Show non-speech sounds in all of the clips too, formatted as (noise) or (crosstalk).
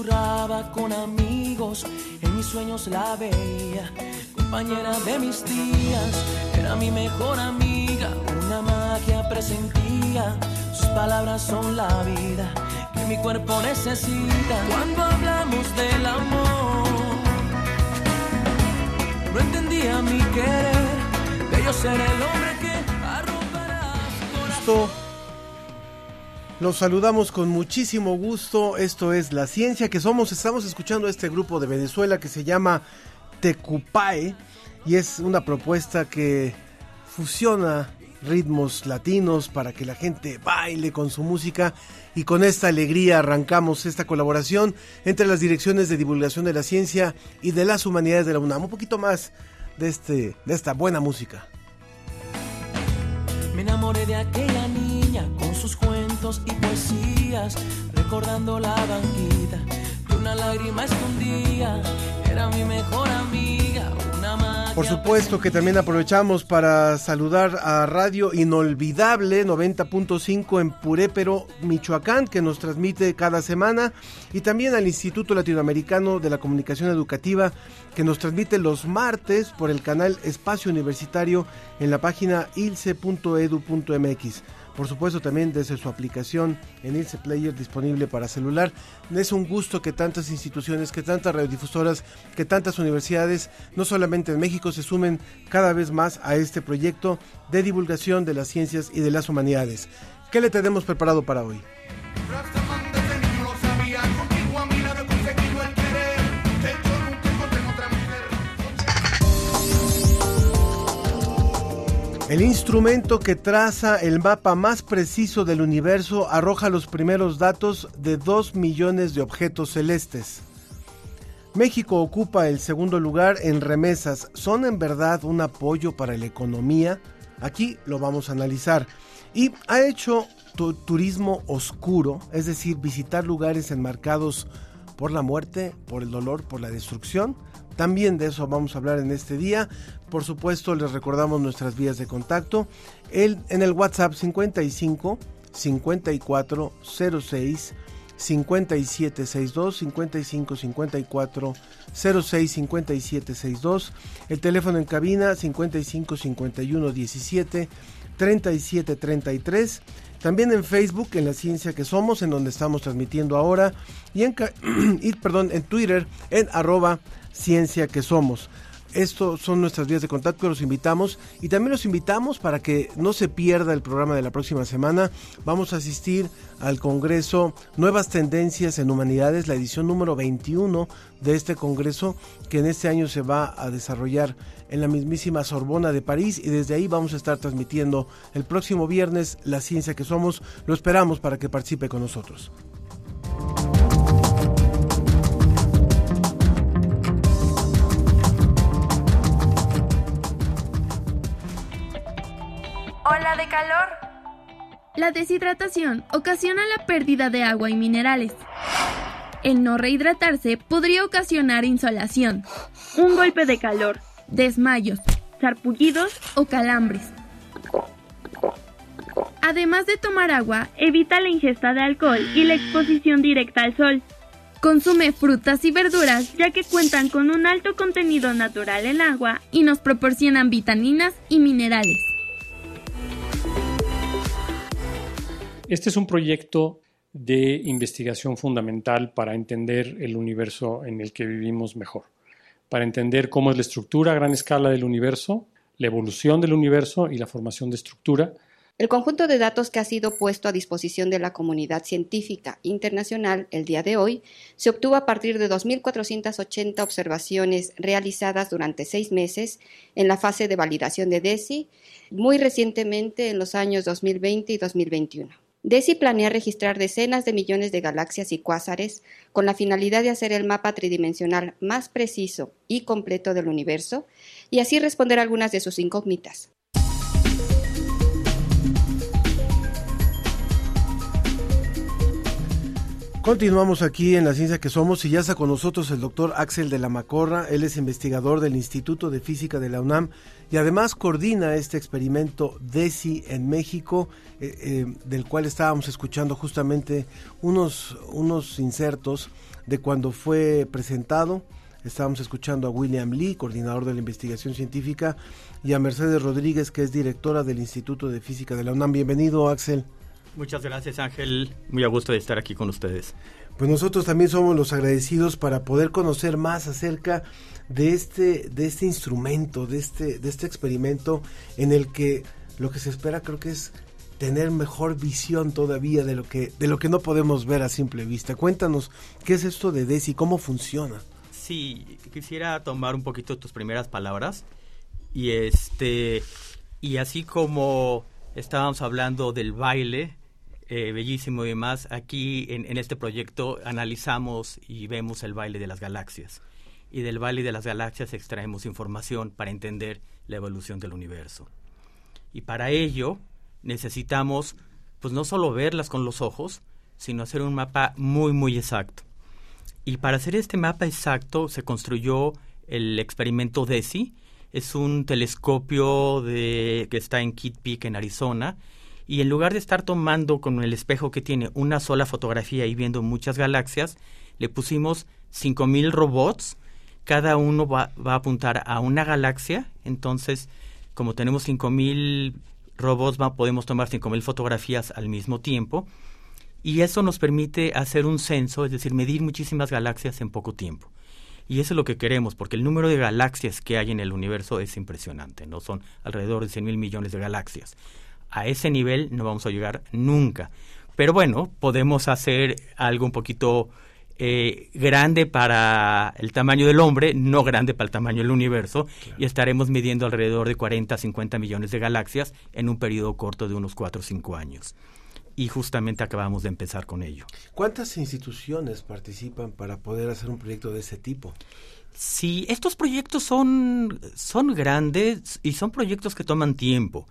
Susurraba con amigos, en mis sueños la veía, compañera de mis días, era mi mejor amiga, una magia presentía, sus palabras son la vida que mi cuerpo necesita. Cuando hablamos del amor, no entendía mi querer, de yo ser el hombre que arropará. Esto los saludamos con muchísimo gusto. Esto es La Ciencia que Somos. Estamos escuchando este grupo de Venezuela que se llama Tecupae y es una propuesta que fusiona ritmos latinos para que la gente baile con su música y con esta alegría arrancamos esta colaboración entre las direcciones de divulgación de la ciencia y de las humanidades de la UNAM. Un poquito más de, este, de esta buena música. Me enamoré de aquella niña sus cuentos y poesías, recordando la banquita que una lágrima escondía. Era mi mejor amiga, una magia. Por supuesto que también aprovechamos para saludar a Radio Inolvidable 90.5 en Purépero, Michoacán, que nos transmite cada semana, y también al Instituto Latinoamericano de la Comunicación Educativa, que nos transmite los martes por el canal Espacio Universitario en la página ilce.edu.mx. Por supuesto también desde su aplicación en Ilse Player disponible para celular. Es un gusto que tantas instituciones, que tantas radiodifusoras, que tantas universidades, no solamente en México, se sumen cada vez más a este proyecto de divulgación de las ciencias y de las humanidades. ¿Qué le tenemos preparado para hoy? El instrumento que traza el mapa más preciso del universo arroja los primeros datos de 2 millones de objetos celestes. México ocupa el segundo lugar en remesas. ¿Son en verdad un apoyo para la economía? Aquí lo vamos a analizar. Y ha hecho tu turismo oscuro, es decir, visitar lugares enmarcados por la muerte, por el dolor, por la destrucción. También de eso vamos a hablar en este día. Por supuesto, les recordamos nuestras vías de contacto. El, en el WhatsApp 55 54 06 5762 55 54 06 5762 el teléfono en cabina 55 51 17 37 33 también en Facebook en la ciencia que somos en donde estamos transmitiendo ahora. Y en (clears throat) y, perdón en Twitter en arroba ciencia que somos estos son nuestras vías de contacto, los invitamos y también los invitamos para que no se pierda el programa de la próxima semana. Vamos a asistir al Congreso Nuevas Tendencias en Humanidades, la edición número 21 de este Congreso que en este año se va a desarrollar en la mismísima Sorbona de París y desde ahí vamos a estar transmitiendo el próximo viernes La Ciencia que Somos. Lo esperamos para que participe con nosotros. La deshidratación ocasiona la pérdida de agua y minerales. El no rehidratarse podría ocasionar insolación, Un golpe de calor. desmayos, Sarpullidos. o calambres. Además de tomar agua, Evita la ingesta de alcohol y la exposición directa al sol, consume frutas y verduras ya que cuentan con un alto contenido natural en agua. y nos proporcionan vitaminas y minerales. Este es un proyecto de investigación fundamental para entender el universo en el que vivimos mejor, para entender cómo es la estructura a gran escala del universo, la evolución del universo y la formación de estructura. El conjunto de datos que ha sido puesto a disposición de la comunidad científica internacional el día de hoy se obtuvo a partir de 2.480 observaciones realizadas durante seis meses en la fase de validación de DESI, muy recientemente en los años 2020 y 2021. DESI planea registrar decenas de millones de galaxias y cuásares con la finalidad de hacer el mapa tridimensional más preciso y completo del universo y así responder algunas de sus incógnitas. Continuamos aquí en la ciencia que somos y ya está con nosotros el doctor Axel de la Macorra. Él es investigador del Instituto de Física de la UNAM y además coordina este experimento DESI en México, eh, eh, del cual estábamos escuchando justamente unos, unos insertos de cuando fue presentado. Estábamos escuchando a William Lee, coordinador de la investigación científica, y a Mercedes Rodríguez, que es directora del Instituto de Física de la UNAM. Bienvenido, Axel. Muchas gracias Ángel, muy a gusto de estar aquí con ustedes. Pues nosotros también somos los agradecidos para poder conocer más acerca de este, de este instrumento, de este, de este experimento en el que lo que se espera creo que es tener mejor visión todavía de lo que, de lo que no podemos ver a simple vista. Cuéntanos, ¿qué es esto de DESI? ¿Cómo funciona? Sí, quisiera tomar un poquito tus primeras palabras y este y así como estábamos hablando del baile eh, bellísimo y demás, aquí en, este proyecto analizamos y vemos el baile de las galaxias. Y del baile de las galaxias extraemos información para entender la evolución del universo. Y para ello necesitamos, pues no solo verlas con los ojos, sino hacer un mapa muy, muy exacto. Y para hacer este mapa exacto se construyó el experimento DESI. Es un telescopio de, que está en Kitt Peak, en Arizona, y en lugar de estar tomando con el espejo que tiene una sola fotografía y viendo muchas galaxias, le pusimos 5.000 robots, cada uno va, a apuntar a una galaxia, entonces como tenemos 5.000 robots podemos tomar 5.000 fotografías al mismo tiempo y eso nos permite hacer un censo, es decir, medir muchísimas galaxias en poco tiempo. Y eso es lo que queremos, porque el número de galaxias que hay en el universo es impresionante, ¿no? Son alrededor de 100 mil millones de galaxias a ese nivel no vamos a llegar nunca. Pero bueno, podemos hacer algo un poquito eh, grande para el tamaño del hombre, no grande para el tamaño del universo, y estaremos midiendo alrededor de 40 a 50 millones de galaxias en un periodo corto de unos 4 o 5 años. Y justamente acabamos de empezar con ello. ¿Cuántas instituciones participan para poder hacer un proyecto de ese tipo? Sí, estos proyectos son, son grandes y son proyectos que toman tiempo.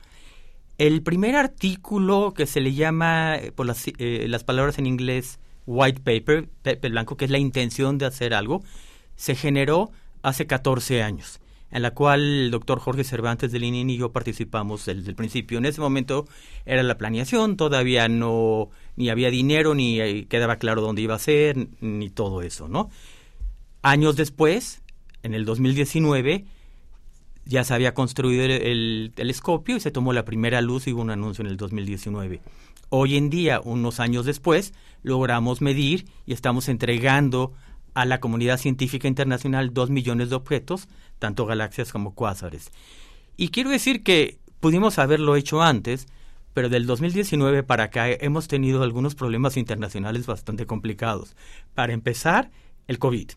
El primer artículo que se le llama, eh, por las, eh, las palabras en inglés, white paper, papel blanco, que es la intención de hacer algo, se generó hace 14 años, en la cual el doctor Jorge Cervantes de Linin y yo participamos desde el principio. En ese momento era la planeación, todavía no, ni había dinero, ni eh, quedaba claro dónde iba a ser, ni todo eso, ¿no? Años después, en el 2019, ya se había construido el, telescopio y se tomó la primera luz y hubo un anuncio en el 2019. Hoy en día, unos años después, logramos medir y estamos entregando a la comunidad científica internacional dos millones de objetos, tanto galaxias como cuásares. Y quiero decir que pudimos haberlo hecho antes, pero del 2019 para acá hemos tenido algunos problemas internacionales bastante complicados. Para empezar, el COVID.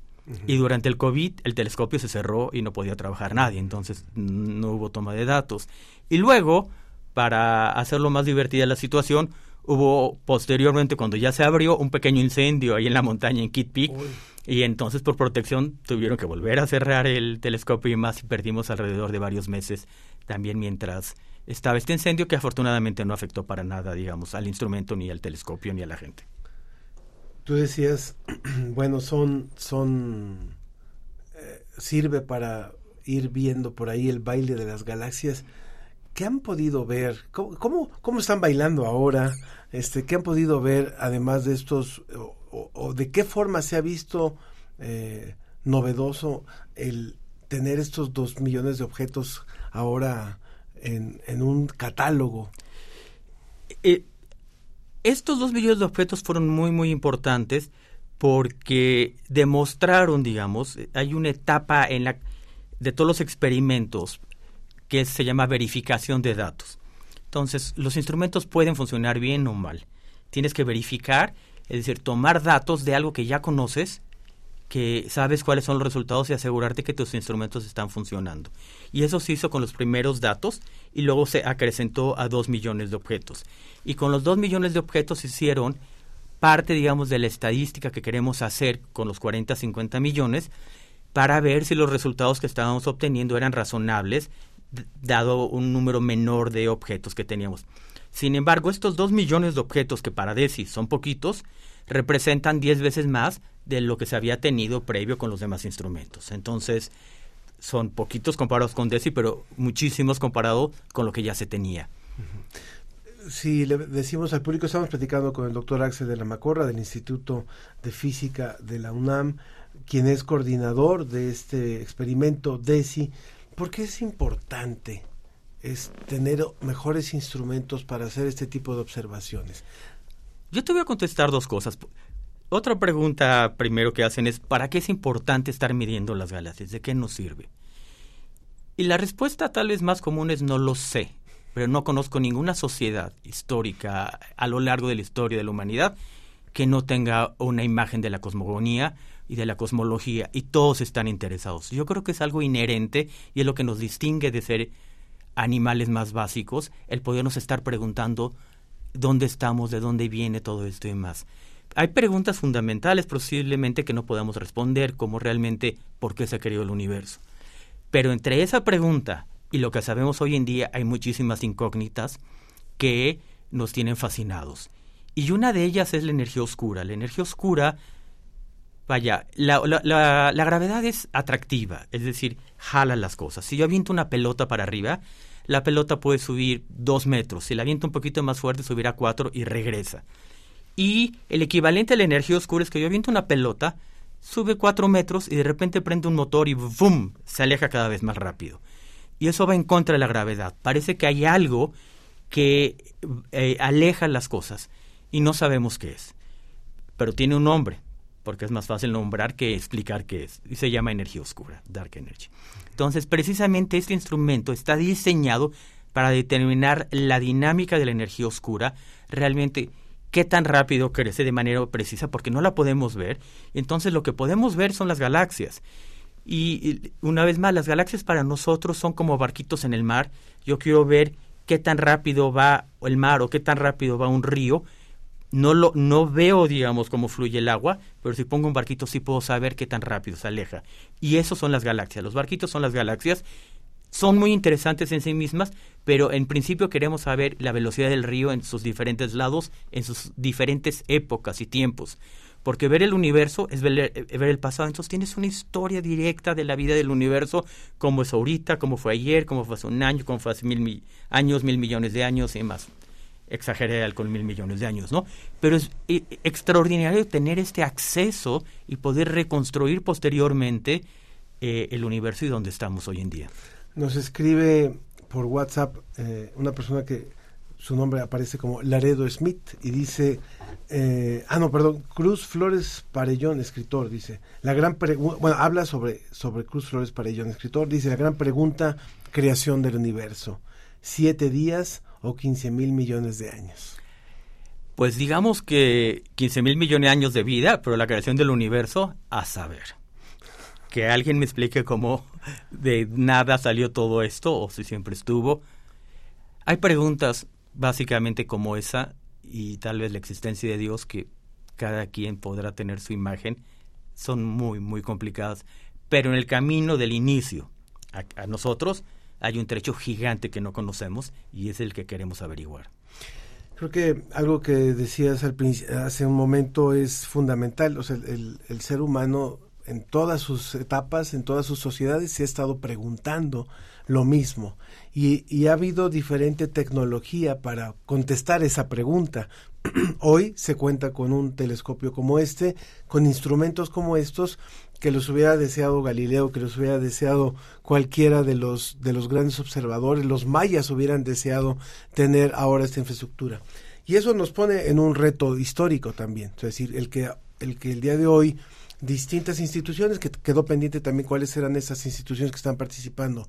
Y durante el COVID el telescopio se cerró y no podía trabajar nadie, entonces no hubo toma de datos. Y luego, para hacerlo más divertida la situación, hubo posteriormente, cuando ya se abrió, un pequeño incendio ahí en la montaña en Kitt Peak. Y entonces por protección tuvieron que volver a cerrar el telescopio y más y perdimos alrededor de varios meses también mientras estaba este incendio que afortunadamente no afectó para nada, digamos, al instrumento ni al telescopio ni a la gente. Tú decías, (clears throat) bueno, son, son, eh, sirve para ir viendo por ahí el baile de las galaxias. ¿Qué han podido ver? ¿Cómo, cómo, están bailando ahora? Este, ¿Qué han podido ver además de estos, o, de qué forma se ha visto eh, novedoso el tener estos dos millones de objetos ahora en, un catálogo? Eh, estos dos millones de objetos fueron muy, muy importantes porque demostraron, digamos, hay una etapa en la de todos los experimentos que se llama verificación de datos. Entonces, los instrumentos pueden funcionar bien o mal. Tienes que verificar, es decir, tomar datos de algo que ya conoces, que sabes cuáles son los resultados y asegurarte que tus instrumentos están funcionando. Y eso se hizo con los primeros datos y luego se acrecentó a dos millones de objetos. Y con los dos millones de objetos hicieron parte, digamos, de la estadística que queremos hacer con los 40, 50 millones para ver si los resultados que estábamos obteniendo eran razonables dado un número menor de objetos que teníamos. Sin embargo, estos dos millones de objetos que para DESI son poquitos, representan 10 veces más de lo que se había tenido previo con los demás instrumentos. Entonces, son poquitos comparados con DESI, pero muchísimos comparado con lo que ya se tenía. Si le decimos al público, estamos platicando con el doctor Axel de la Macorra del Instituto de Física de la UNAM, quien es coordinador de este experimento DESI. ¿Por qué es importante es tener mejores instrumentos para hacer este tipo de observaciones? Yo te voy a contestar dos cosas. Otra pregunta primero que hacen es, ¿para qué es importante estar midiendo las galaxias? ¿De qué nos sirve? Y la respuesta tal vez más común es no lo sé, pero no conozco ninguna sociedad histórica a lo largo de la historia de la humanidad que no tenga una imagen de la cosmogonía y de la cosmología y todos están interesados. Yo creo que es algo inherente y es lo que nos distingue de ser animales más básicos, el podernos estar preguntando dónde estamos, de dónde viene todo esto y más. Hay preguntas fundamentales posiblemente que no podamos responder, como realmente por qué se creó el universo. Pero entre esa pregunta y lo que sabemos hoy en día hay muchísimas incógnitas que nos tienen fascinados. Y una de ellas es la energía oscura. La energía oscura Vaya, la, la, la, gravedad es atractiva, es decir, jala las cosas. Si yo aviento una pelota para arriba, la pelota puede subir dos metros. Si la aviento un poquito más fuerte, subirá cuatro y regresa. Y el equivalente a la energía oscura es que yo aviento una pelota, sube cuatro metros y de repente prende un motor y ¡bum! se aleja cada vez más rápido. Y eso va en contra de la gravedad. Parece que hay algo que eh, aleja las cosas y no sabemos qué es. Pero tiene un nombre porque es más fácil nombrar que explicar qué es, y se llama energía oscura, dark energy. Entonces, precisamente este instrumento está diseñado para determinar la dinámica de la energía oscura, realmente qué tan rápido crece de manera precisa, porque no la podemos ver. Entonces, lo que podemos ver son las galaxias. Y, una vez más, las galaxias para nosotros son como barquitos en el mar. Yo quiero ver qué tan rápido va el mar o qué tan rápido va un río no lo no veo digamos cómo fluye el agua pero si pongo un barquito sí puedo saber qué tan rápido se aleja y eso son las galaxias los barquitos son las galaxias son muy interesantes en sí mismas pero en principio queremos saber la velocidad del río en sus diferentes lados en sus diferentes épocas y tiempos porque ver el universo es ver, eh, el pasado entonces tienes una historia directa de la vida del universo cómo es ahorita cómo fue ayer cómo fue hace un año cómo fue hace mil años mil millones de años y más exageré con mil millones de años, ¿no? Pero es eh, extraordinario tener este acceso y poder reconstruir posteriormente eh, el universo y donde estamos hoy en día. Nos escribe por WhatsApp eh, una persona que su nombre aparece como Laredo Smith y dice, ah no, perdón, Cruz Flores Parellón, escritor, dice, la gran bueno, habla sobre, sobre Cruz Flores Parellón, escritor, dice, la gran pregunta, creación del universo, siete días, o 15 mil millones de años? Pues digamos que 15 mil millones de años de vida, pero la creación del universo, a saber. Que alguien me explique cómo de nada salió todo esto o si siempre estuvo. Hay preguntas básicamente como esa y tal vez la existencia de Dios que cada quien podrá tener su imagen son muy, muy complicadas. Pero en el camino del inicio a nosotros hay un trecho gigante que no conocemos y es el que queremos averiguar. Creo que algo que decías al hace un momento es fundamental. O sea, el, el, ser humano en todas sus etapas, en todas sus sociedades, se ha estado preguntando lo mismo. Y, y ha habido diferente tecnología para contestar esa pregunta. (clears throat) Hoy se cuenta con un telescopio como este, con instrumentos como estos, que los hubiera deseado Galileo, que los hubiera deseado cualquiera de los, de los grandes observadores, los mayas hubieran deseado tener ahora esta infraestructura. Y eso nos pone en un reto histórico también, es decir, el que el, que el día de hoy distintas instituciones, que quedó pendiente también cuáles eran esas instituciones que están participando,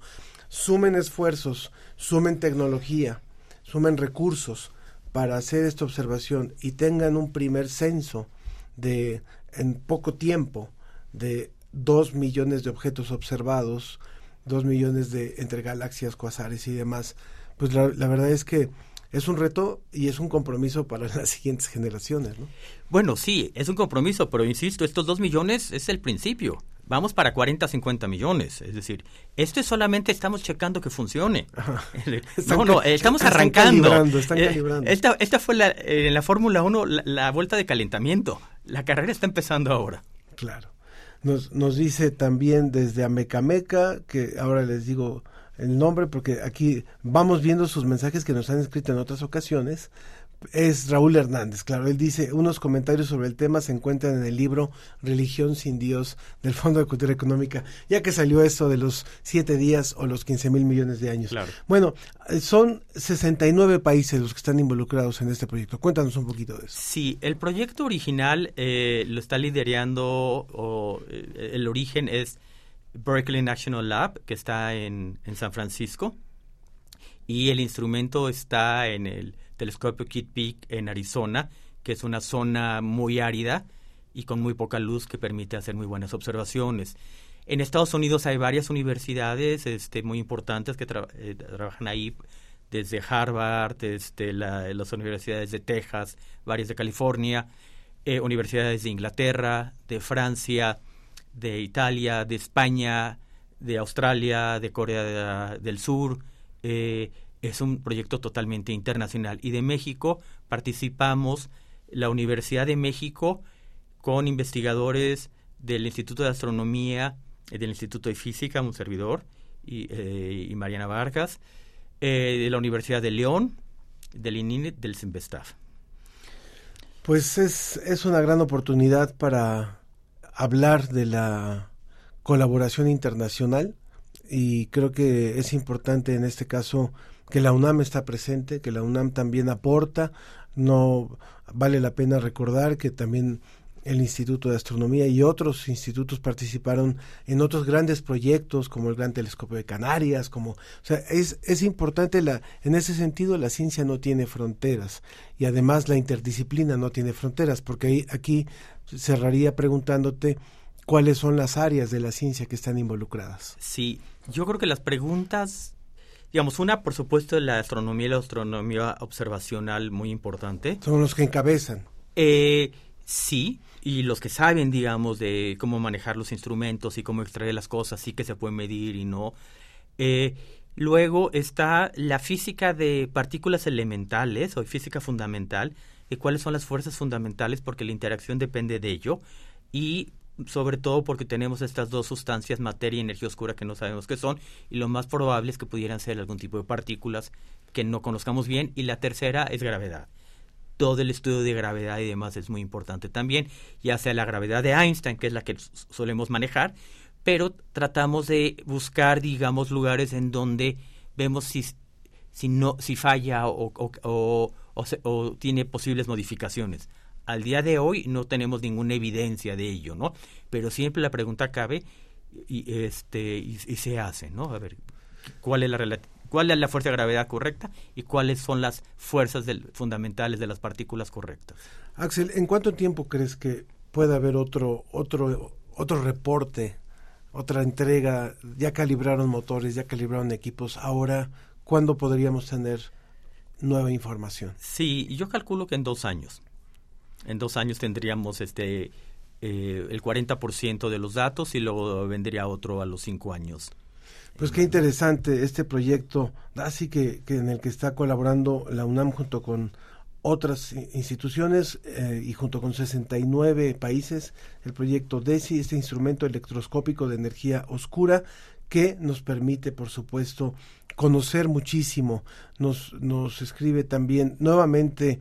sumen esfuerzos, sumen tecnología, sumen recursos para hacer esta observación y tengan un primer censo de en poco tiempo de dos millones de objetos observados, dos millones de entre galaxias, cuasares y demás, pues la, la verdad es que es un reto y es un compromiso para (laughs) las siguientes generaciones, ¿no? Bueno, sí, es un compromiso, pero insisto, estos dos millones es el principio. Vamos para 40, 50 millones. Es decir, esto es solamente estamos checando que funcione. (laughs) (laughs) no, no, estamos arrancando. Calibrando, están Eh, calibrando. Esta, esta fue la, eh, en la Fórmula 1 la, la vuelta de calentamiento. La carrera está empezando ahora. Claro. Nos, nos dice también desde Amecameca, que ahora les digo el nombre porque aquí vamos viendo sus mensajes que nos han escrito en otras ocasiones. Es Raúl Hernández, claro, él dice, unos comentarios sobre el tema se encuentran en el libro Religión sin Dios del Fondo de Cultura Económica, ya que salió esto de los siete días o los 15 mil millones de años. Claro. Bueno, son 69 países los que están involucrados en este proyecto. Cuéntanos un poquito de eso. Sí, el proyecto original eh, lo está liderando, o, eh, el origen es Berkeley National Lab, que está en, en San Francisco, y el instrumento está en el telescopio Kitt Peak en Arizona, que es una zona muy árida y con muy poca luz que permite hacer muy buenas observaciones. En Estados Unidos hay varias universidades este, muy importantes que eh, trabajan ahí, desde Harvard, desde la- las universidades de Texas, varias de California, eh, universidades de Inglaterra, de Francia, de Italia, de España, de Australia, de Corea de- del Sur. eh, es un proyecto totalmente internacional. Y de México participamos la Universidad de México con investigadores del Instituto de Astronomía, eh, del Instituto de Física, un servidor, y, eh, y Mariana Vargas, de la Universidad de León, del ININET, del CIMBESTAF. Pues es, es una gran oportunidad para hablar de la colaboración internacional y creo que es importante en este caso que la UNAM está presente, que la UNAM también aporta. No vale la pena recordar que también el Instituto de Astronomía y otros institutos participaron en otros grandes proyectos como el Gran Telescopio de Canarias, como, o sea, es, es importante la, en ese sentido la ciencia no tiene fronteras y además la interdisciplina no tiene fronteras, porque ahí, aquí cerraría preguntándote cuáles son las áreas de la ciencia que están involucradas. Sí, yo creo que las preguntas, digamos, una por supuesto la astronomía y la astronomía observacional muy importante. Son los que encabezan. Eh, sí, y los que saben, digamos, de cómo manejar los instrumentos y cómo extraer las cosas, sí que se puede medir y no. Eh, luego está la física de partículas elementales o física fundamental, y cuáles son las fuerzas fundamentales porque la interacción depende de ello. Y sobre todo porque tenemos estas dos sustancias, materia y energía oscura, que no sabemos qué son, y lo más probable es que pudieran ser algún tipo de partículas que no conozcamos bien, y la tercera es gravedad. Todo el estudio de gravedad y demás es muy importante también, ya sea la gravedad de Einstein, que es la que solemos manejar, pero tratamos de buscar, digamos, lugares en donde vemos si, si, no, si falla o, o, se- o tiene posibles modificaciones. Al día de hoy no tenemos ninguna evidencia de ello, ¿no? Pero siempre la pregunta cabe y, este, y, y se hace, ¿no? A ver, ¿cuál es la cuál es la fuerza de gravedad correcta y cuáles son las fuerzas del- fundamentales de las partículas correctas? Axel, ¿en cuánto tiempo crees que puede haber otro, otro, otro reporte, otra entrega? Ya calibraron motores, ya calibraron equipos. Ahora, ¿cuándo podríamos tener nueva información? Sí, yo calculo que en dos años. En dos años tendríamos este eh, el 40% de los datos y luego vendría otro a los cinco años. Pues qué interesante este proyecto, así que, que en el que está colaborando la UNAM junto con otras instituciones eh, y junto con 69 países, el proyecto DESI, este instrumento electroscópico de energía oscura que nos permite, por supuesto, conocer muchísimo. Nos, nos escribe también nuevamente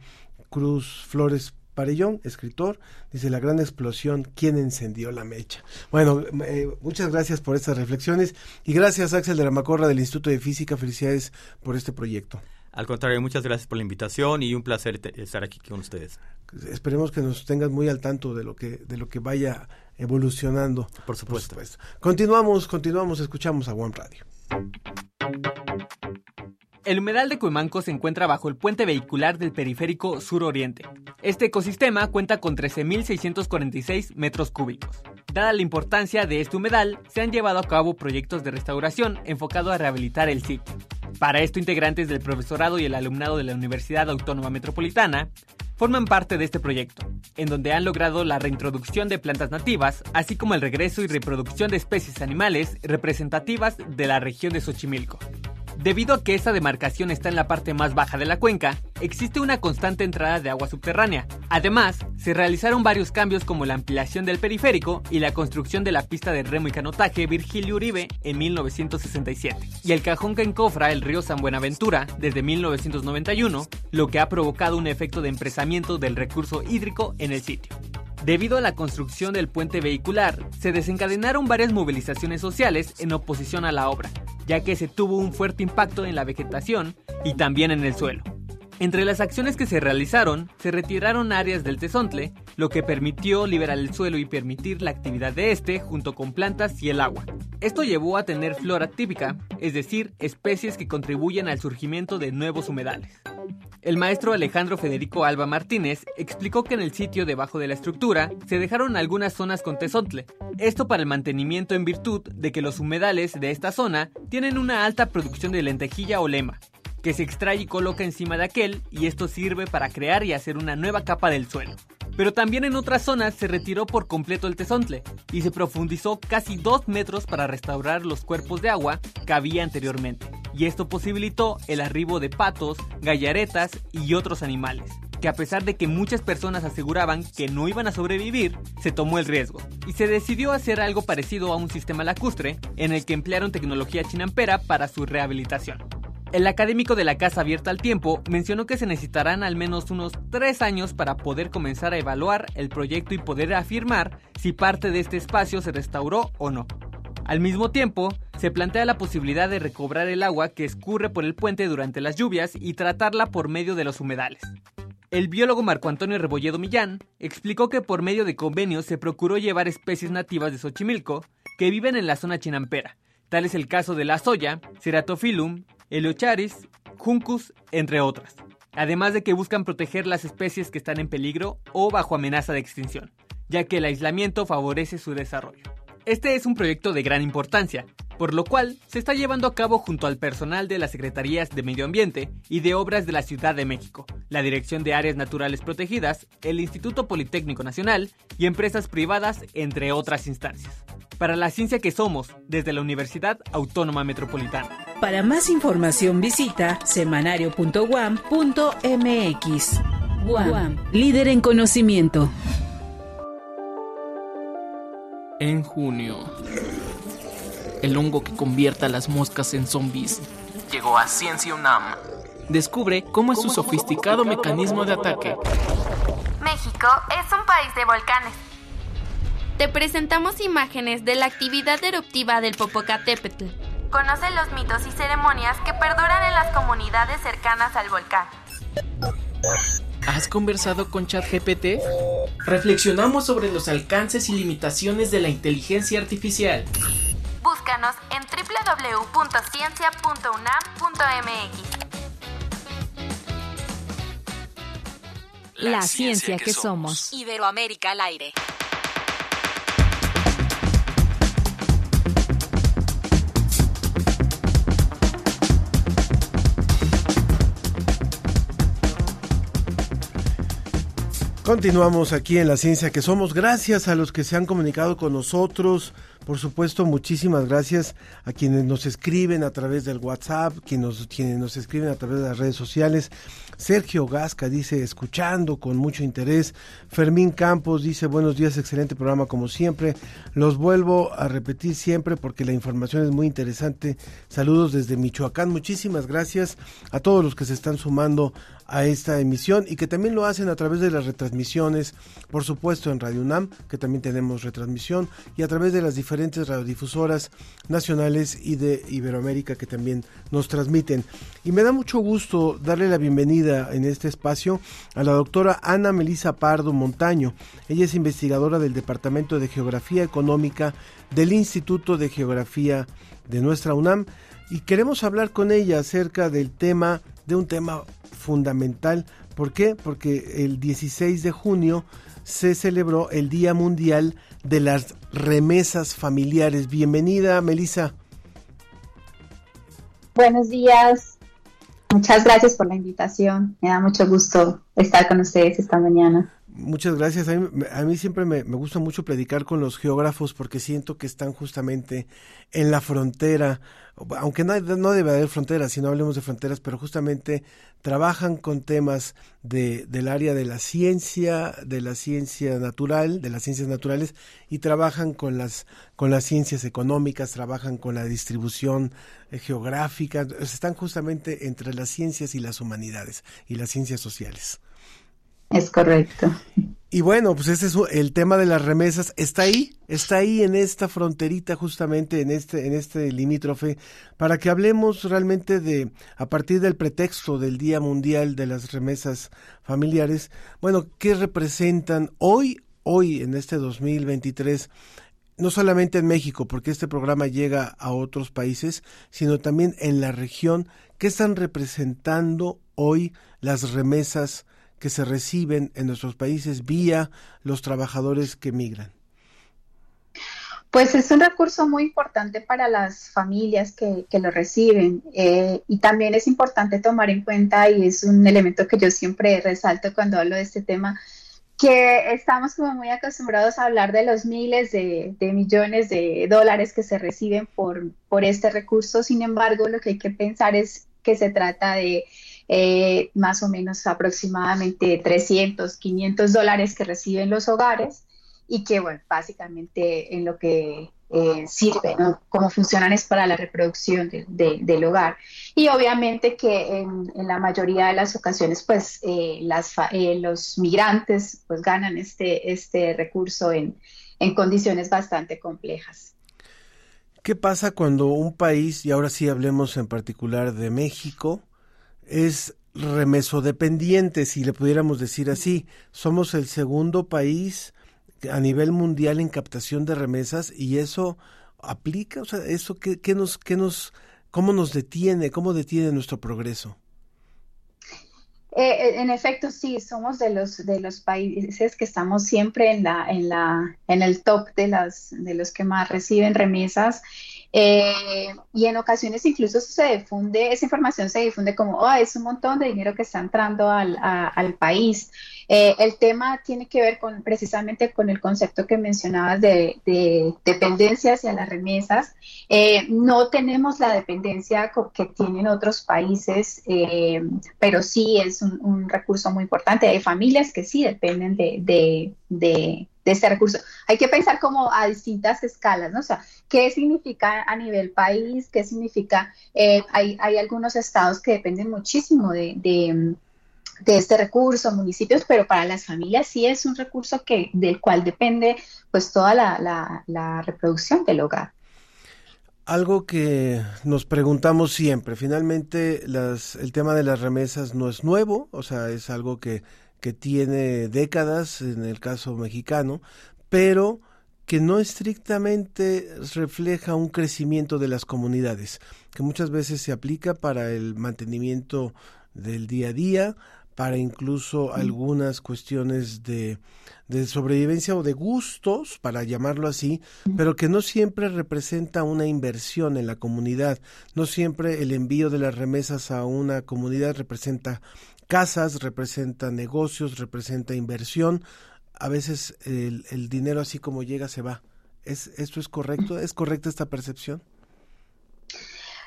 Cruz Flores Parellón, escritor, dice la gran explosión, ¿quién encendió la mecha? Bueno, eh, muchas gracias por estas reflexiones y gracias Axel de la Macorra del Instituto de Física, felicidades por este proyecto. Al contrario, muchas gracias por la invitación y un placer estar aquí con ustedes. Esperemos que nos tengas muy al tanto de lo que, de lo que vaya evolucionando. Por supuesto. Continuamos, continuamos, escuchamos a One Radio. El humedal de Cuemanco se encuentra bajo el puente vehicular del periférico sur-oriente. Este ecosistema cuenta con 13.646 metros cúbicos. Dada la importancia de este humedal, se han llevado a cabo proyectos de restauración enfocados a rehabilitar el sitio. Para esto, integrantes del profesorado y el alumnado de la Universidad Autónoma Metropolitana forman parte de este proyecto, en donde han logrado la reintroducción de plantas nativas, así como el regreso y reproducción de especies animales representativas de la región de Xochimilco. Debido a que esta demarcación está en la parte más baja de la cuenca, existe una constante entrada de agua subterránea. Además, se realizaron varios cambios como la ampliación del periférico y la construcción de la pista de remo y canotaje Virgilio Uribe en 1967, y el cajón que encofra el río San Buenaventura desde 1991, lo que ha provocado un efecto de empresamiento del recurso hídrico en el sitio. Debido a la construcción del puente vehicular, se desencadenaron varias movilizaciones sociales en oposición a la obra, ya que se tuvo un fuerte impacto en la vegetación y también en el suelo. Entre las acciones que se realizaron, se retiraron áreas del tesontle, lo que permitió liberar el suelo y permitir la actividad de este junto con plantas y el agua. Esto llevó a tener flora típica, es decir, especies que contribuyen al surgimiento de nuevos humedales. El maestro Alejandro Federico Alba Martínez explicó que en el sitio debajo de la estructura se dejaron algunas zonas con tesontle, esto para el mantenimiento en virtud de que los humedales de esta zona tienen una alta producción de lentejilla o lema, que se extrae y coloca encima de aquel y esto sirve para crear y hacer una nueva capa del suelo. Pero también en otras zonas se retiró por completo el tesontle y se profundizó casi 2 metros para restaurar los cuerpos de agua que había anteriormente y esto posibilitó el arribo de patos, gallaretas y otros animales, que a pesar de que muchas personas aseguraban que no iban a sobrevivir, se tomó el riesgo y se decidió hacer algo parecido a un sistema lacustre en el que emplearon tecnología chinampera para su rehabilitación. El académico de la Casa Abierta al Tiempo mencionó que se necesitarán al menos unos tres años para poder comenzar a evaluar el proyecto y poder afirmar si parte de este espacio se restauró o no. Al mismo tiempo, se plantea la posibilidad de recobrar el agua que escurre por el puente durante las lluvias y tratarla por medio de los humedales. El biólogo Marco Antonio Rebolledo Millán explicó que por medio de convenios se procuró llevar especies nativas de Xochimilco que viven en la zona chinampera. Tal es el caso de la soya, Ceratophyllum, Heliocharis, Juncus, entre otras. Además de que buscan proteger las especies que están en peligro o bajo amenaza de extinción, ya que el aislamiento favorece su desarrollo. Este es un proyecto de gran importancia, por lo cual se está llevando a cabo junto al personal de las Secretarías de Medio Ambiente y de Obras de la Ciudad de México, la Dirección de Áreas Naturales Protegidas, el Instituto Politécnico Nacional y empresas privadas, entre otras instancias. Para la ciencia que somos, desde la Universidad Autónoma Metropolitana. Para más información visita semanario.guam.mx. Guam, líder en conocimiento en junio. El hongo que convierta a las moscas en zombies llegó a Ciencia UNAM. Descubre cómo es su sofisticado mecanismo de ataque. México es un país de volcanes. Te presentamos imágenes de la actividad eruptiva del Popocatépetl. Conoce los mitos y ceremonias que perduran en las comunidades cercanas al volcán. ¿Has conversado con ChatGPT? Reflexionamos sobre los alcances y limitaciones de la inteligencia artificial. Búscanos en www.ciencia.unam.mx. La, ciencia, que, somos. Iberoamérica al aire. Continuamos aquí en la ciencia que somos. Gracias a los que se han comunicado con nosotros. Por supuesto, muchísimas gracias a quienes nos escriben a través del WhatsApp, quienes nos, quienes nos escriben a través de las redes sociales. Sergio Gasca dice, escuchando con mucho interés. Fermín Campos dice, buenos días, excelente programa como siempre. Los vuelvo a repetir siempre porque la información es muy interesante. Saludos desde Michoacán. Muchísimas gracias a todos los que se están sumando a esta emisión y que también lo hacen a través de las retransmisiones, por supuesto en Radio UNAM, que también tenemos retransmisión, y a través de las diferentes radiodifusoras nacionales y de Iberoamérica que también nos transmiten. Y me da mucho gusto darle la bienvenida en este espacio a la doctora Ana Melisa Pardo Montaño. Ella es investigadora del Departamento de Geografía Económica del Instituto de Geografía de nuestra UNAM y queremos hablar con ella acerca del tema, de un tema fundamental. ¿Por qué? Porque el 16 de junio se celebró el Día Mundial de las Remesas Familiares. Bienvenida, Melissa. Buenos días. Muchas gracias por la invitación. Me da mucho gusto estar con ustedes esta mañana. Muchas gracias. A mí, siempre me, gusta mucho predicar con los geógrafos porque siento que están justamente en la frontera, aunque no, no debe haber fronteras, si no hablemos de fronteras, pero justamente trabajan con temas de, del área de la ciencia, de la ciencia natural, de las ciencias naturales, y trabajan con las, con las ciencias económicas, trabajan con la distribución eh, geográfica, están justamente entre las ciencias y las humanidades y las ciencias sociales. Es correcto. Y bueno, pues ese es el tema de las remesas. Está ahí, está ahí en esta fronterita, justamente en este, en este limítrofe, para que hablemos realmente de, a partir del pretexto del Día Mundial de las Remesas Familiares, bueno, ¿qué representan hoy, hoy en este 2023? No solamente en México, porque este programa llega a otros países, sino también en la región. ¿Qué están representando hoy las remesas que se reciben en nuestros países vía los trabajadores que migran? Pues es un recurso muy importante para las familias que, lo reciben eh, y también es importante tomar en cuenta, y es un elemento que yo siempre resalto cuando hablo de este tema, que estamos como muy acostumbrados a hablar de los miles de, de, millones de dólares que se reciben por, por este recurso. Sin embargo, lo que hay que pensar es que se trata de eh, más o menos aproximadamente 300, 500 dólares que reciben los hogares y que, bueno, básicamente en lo que eh, sirve, ¿no? cómo funcionan es para la reproducción del hogar. Y obviamente que en, la mayoría de las ocasiones, pues eh, las, los migrantes pues ganan este, este recurso en, en condiciones bastante complejas. ¿Qué pasa cuando un país, y ahora sí hablemos en particular de México, es remesodependiente, si le pudiéramos decir así. Somos el segundo país a nivel mundial en captación de remesas y eso aplica, o sea, eso qué, qué nos, qué nos, cómo nos detiene, cómo detiene nuestro progreso. Eh, eh, en efecto, sí, somos de los de los países que estamos siempre en la en la en el top de las de los que más reciben remesas eh, y en ocasiones incluso se difunde, esa información se difunde como, oh, es un montón de dinero que está entrando al, al país. Eh, el tema tiene que ver con precisamente con el concepto que mencionabas de, dependencia hacia las remesas. Eh, no tenemos la dependencia que tienen otros países, pero sí es un, recurso muy importante. Hay familias que sí dependen de, de este recurso. Hay que pensar como a distintas escalas, ¿no? O sea, ¿qué significa a nivel país? ¿Qué significa? Eh, hay, hay, algunos estados que dependen muchísimo de, de, este recurso, municipios, pero para las familias sí es un recurso que, del cual depende pues toda la, la reproducción del hogar. Algo que nos preguntamos siempre, finalmente el tema de las remesas no es nuevo, o sea, es algo que que tiene décadas en el caso mexicano, pero que no estrictamente refleja un crecimiento de las comunidades, que muchas veces se aplica para el mantenimiento del día a día, para incluso algunas cuestiones de, de, sobrevivencia o de gustos, para llamarlo así, pero que no siempre representa una inversión en la comunidad, no siempre el envío de las remesas a una comunidad representa casas, representa negocios, representa inversión. A veces el, dinero así como llega se va. ¿Es, ¿Esto es correcto? ¿Es correcta esta percepción?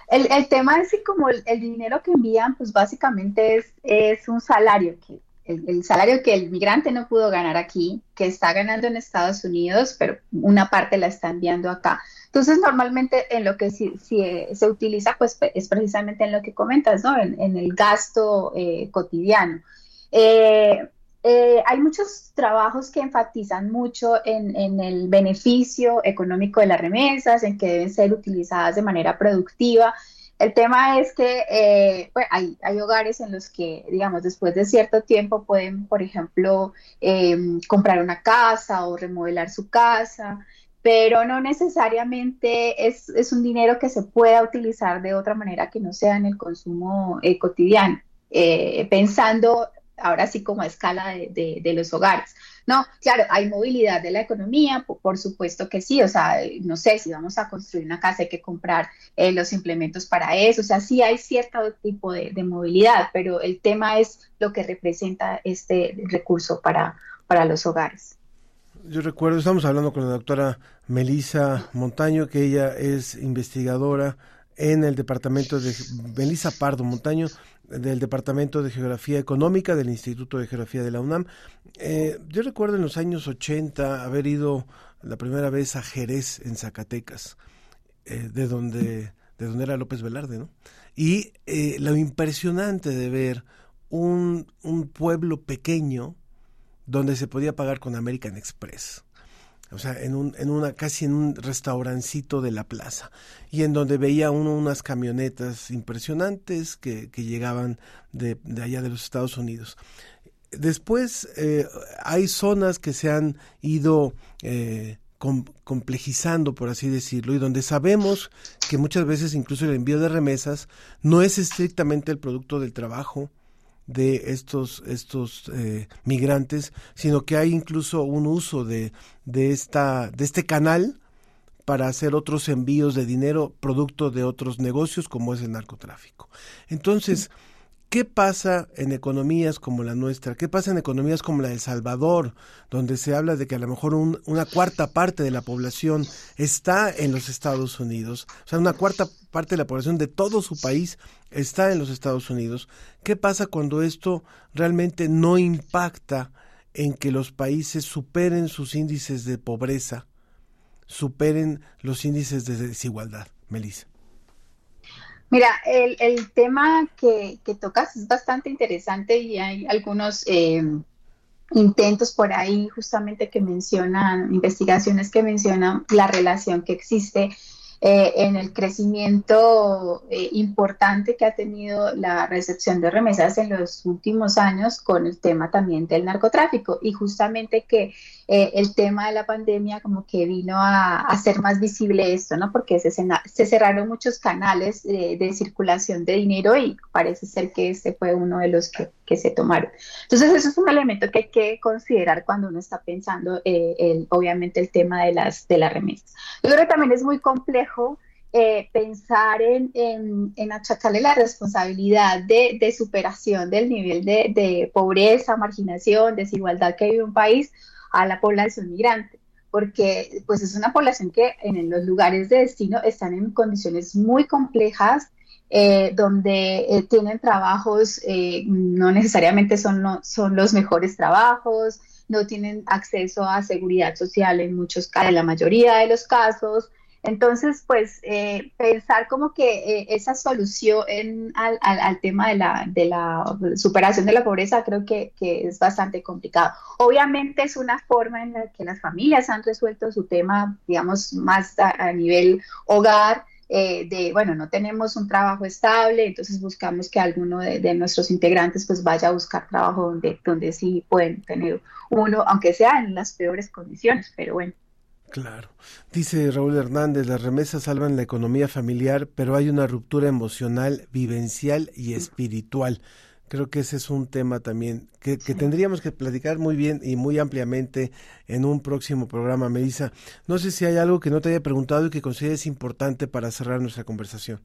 El, el, tema es que como el, dinero que envían, pues básicamente es, es un salario, el, salario que el migrante no pudo ganar aquí, que está ganando en Estados Unidos, pero una parte la está enviando acá. Entonces, normalmente en lo que si, se utiliza, pues es precisamente en lo que comentas, ¿no? En, el gasto eh, cotidiano. Eh, eh, hay muchos trabajos que enfatizan mucho en, en, el beneficio económico de las remesas, en que deben ser utilizadas de manera productiva. El tema es que pues, hay, hogares en los que, digamos, después de cierto tiempo pueden, por ejemplo, comprar una casa o remodelar su casa pero no necesariamente es, un dinero que se pueda utilizar de otra manera que no sea en el consumo eh, cotidiano, eh, pensando ahora sí como a escala de, los hogares. No, claro, hay movilidad de la economía, por, supuesto que sí, o sea, no sé, si vamos a construir una casa hay que comprar eh, los implementos para eso, o sea, sí hay cierto tipo de, de, movilidad, pero el tema es lo que representa este recurso para, para los hogares. Yo recuerdo, estamos hablando con la doctora Melisa Montaño, que ella es investigadora en el departamento de Melisa Pardo Montaño del Departamento de Geografía Económica del Instituto de Geografía de la UNAM. Eh, yo recuerdo en los años 80 haber ido la primera vez a Jerez, en Zacatecas, eh, de, donde, de donde era López Velarde, ¿no? Y eh, lo impresionante de ver un, un pueblo pequeño, donde se podía pagar con American Express. O sea, en, un, en una, casi en un restaurancito de la plaza. Y en donde veía uno unas camionetas impresionantes que, que llegaban de, de, allá de los Estados Unidos. Después eh, hay zonas que se han ido eh, complejizando, por así decirlo, y donde sabemos que muchas veces incluso el envío de remesas no es estrictamente el producto del trabajo, de estos, estos eh, migrantes, sino que hay incluso un uso de, de, esta, de este canal para hacer otros envíos de dinero producto de otros negocios como es el narcotráfico. Entonces, ¿Qué pasa en economías como la nuestra? ¿Qué pasa en economías como la de El Salvador, donde se habla de que a lo mejor una cuarta parte de la población está en los Estados Unidos? O sea, una cuarta parte de la población de todo su país está en los Estados Unidos. ¿Qué pasa cuando esto realmente no impacta en que los países superen sus índices de pobreza, superen los índices de desigualdad? Melissa. Mira, el, el tema que, que, tocas es bastante interesante y hay algunos eh, intentos por ahí justamente que mencionan, investigaciones que mencionan la relación que existe eh, en el crecimiento eh, importante que ha tenido la recepción de remesas en los últimos años con el tema también del narcotráfico y justamente que eh, el tema de la pandemia como que vino a, hacer más visible esto, ¿no? Porque se, se cerraron muchos canales de circulación de dinero y parece ser que este fue uno de los que, que, se tomaron. Entonces eso es un elemento que hay que considerar cuando uno está pensando, eh, el, obviamente, el tema de las, de las remesas. Yo creo que también es muy complejo eh, pensar en, en, en, achacarle la responsabilidad de, de superación del nivel de, de, pobreza, marginación, desigualdad que vive un país a la población migrante, porque pues es una población que en los lugares de destino están en condiciones muy complejas, eh, donde eh, tienen trabajos, eh, no necesariamente son, no, son los mejores trabajos, no tienen acceso a seguridad social en muchos casos, en la mayoría de los casos, entonces, pues eh, pensar como que eh, esa solución al, al, tema de la, de la, superación de la pobreza creo que, que, es bastante complicado. Obviamente es una forma en la que las familias han resuelto su tema, digamos, más a, nivel hogar. Eh, de, bueno, no tenemos un trabajo estable, entonces buscamos que alguno de, de, nuestros integrantes pues vaya a buscar trabajo donde, donde sí pueden tener uno, aunque sea en las peores condiciones, pero bueno. Claro. Dice Raúl Hernández, las remesas salvan la economía familiar, pero hay una ruptura emocional, vivencial y espiritual. Creo que ese es un tema también que, que tendríamos que platicar muy bien y muy ampliamente en un próximo programa, Melissa. No sé si hay algo que no te haya preguntado y que consideres importante para cerrar nuestra conversación.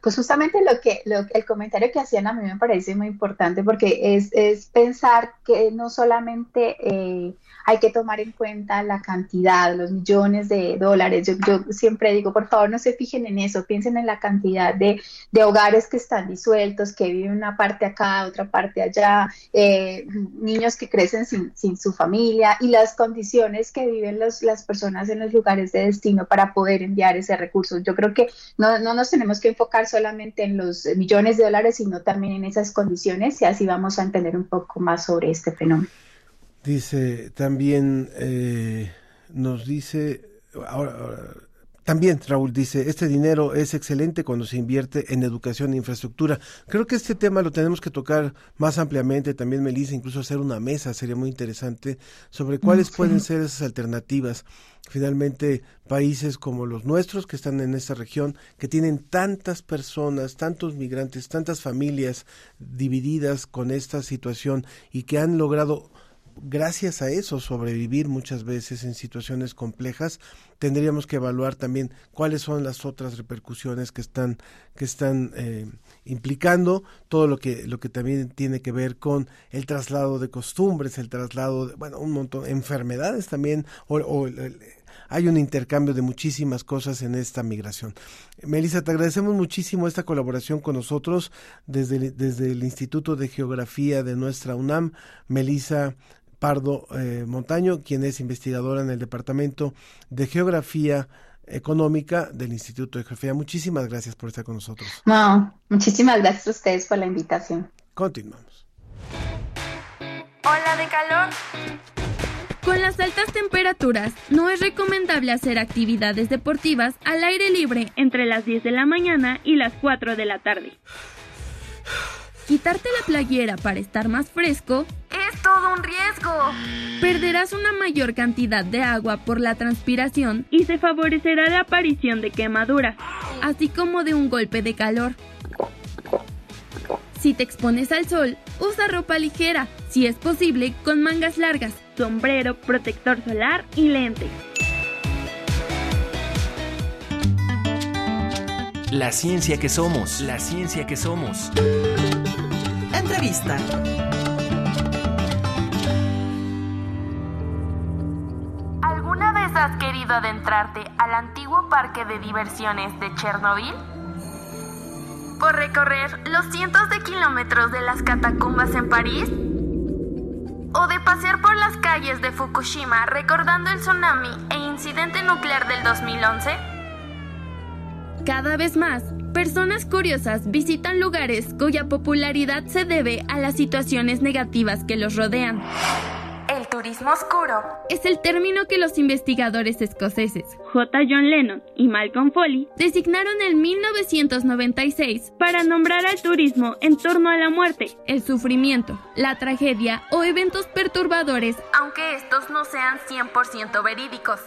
Pues justamente lo que, lo, el comentario que hacían a mí me parece muy importante porque es, pensar que no solamente eh, hay que tomar en cuenta la cantidad, los millones de dólares. Yo, yo, siempre digo, por favor, no se fijen en eso, piensen en la cantidad de, de hogares que están disueltos, que viven una parte acá, otra parte allá, eh, niños que crecen sin, sin, su familia y las condiciones que viven los, las personas en los lugares de destino para poder enviar ese recurso. Yo creo que no, no nos tenemos que enfocar solamente en los millones de dólares, sino también en esas condiciones y así vamos a entender un poco más sobre este fenómeno. Dice también, eh, nos dice, ahora, También Raúl dice, este dinero es excelente cuando se invierte en educación e infraestructura. Creo que este tema lo tenemos que tocar más ampliamente, también Melissa, incluso hacer una mesa sería muy interesante sobre cuáles pueden ser esas alternativas. Finalmente, países como los nuestros que están en esta región, que tienen tantas personas, tantos migrantes, tantas familias divididas con esta situación y que han logrado gracias a eso sobrevivir muchas veces en situaciones complejas, tendríamos que evaluar también cuáles son las otras repercusiones que están que están eh, implicando todo lo que lo que también tiene que ver con el traslado de costumbres, el traslado de, bueno, un montón enfermedades también o, hay un intercambio de muchísimas cosas en esta migración. Melissa, te agradecemos muchísimo esta colaboración con nosotros desde, desde el Instituto de Geografía de nuestra UNAM. Melissa Pardo eh, Montaño, quien es investigadora en el Departamento de Geografía Económica del Instituto de Geografía. Muchísimas gracias por estar con nosotros. No, muchísimas gracias a ustedes por la invitación. Continuamos. Hola de calor. Con las altas temperaturas, no es recomendable hacer actividades deportivas al aire libre entre las 10 de la mañana y las 4 de la tarde. Quitarte la playera para estar más fresco es todo un riesgo. Perderás una mayor cantidad de agua por la transpiración y se favorecerá la aparición de quemaduras, así como de un golpe de calor. Si te expones al sol, usa ropa ligera, si es posible, con mangas largas, sombrero, protector solar y lentes. La ciencia que somos, la ciencia que somos. Entrevista. ¿Alguna vez has querido adentrarte al antiguo parque de diversiones de Chernobyl? ¿Por recorrer los cientos de kilómetros de las catacumbas en París? ¿O de pasear por las calles de Fukushima recordando el tsunami e incidente nuclear del 2011? Cada vez más, personas curiosas visitan lugares cuya popularidad se debe a las situaciones negativas que los rodean. El turismo oscuro es el término que los investigadores escoceses J. John Lennon y Malcolm Foley designaron en 1996 para nombrar al turismo en torno a la muerte, el sufrimiento, la tragedia o eventos perturbadores, aunque estos no sean 100% verídicos.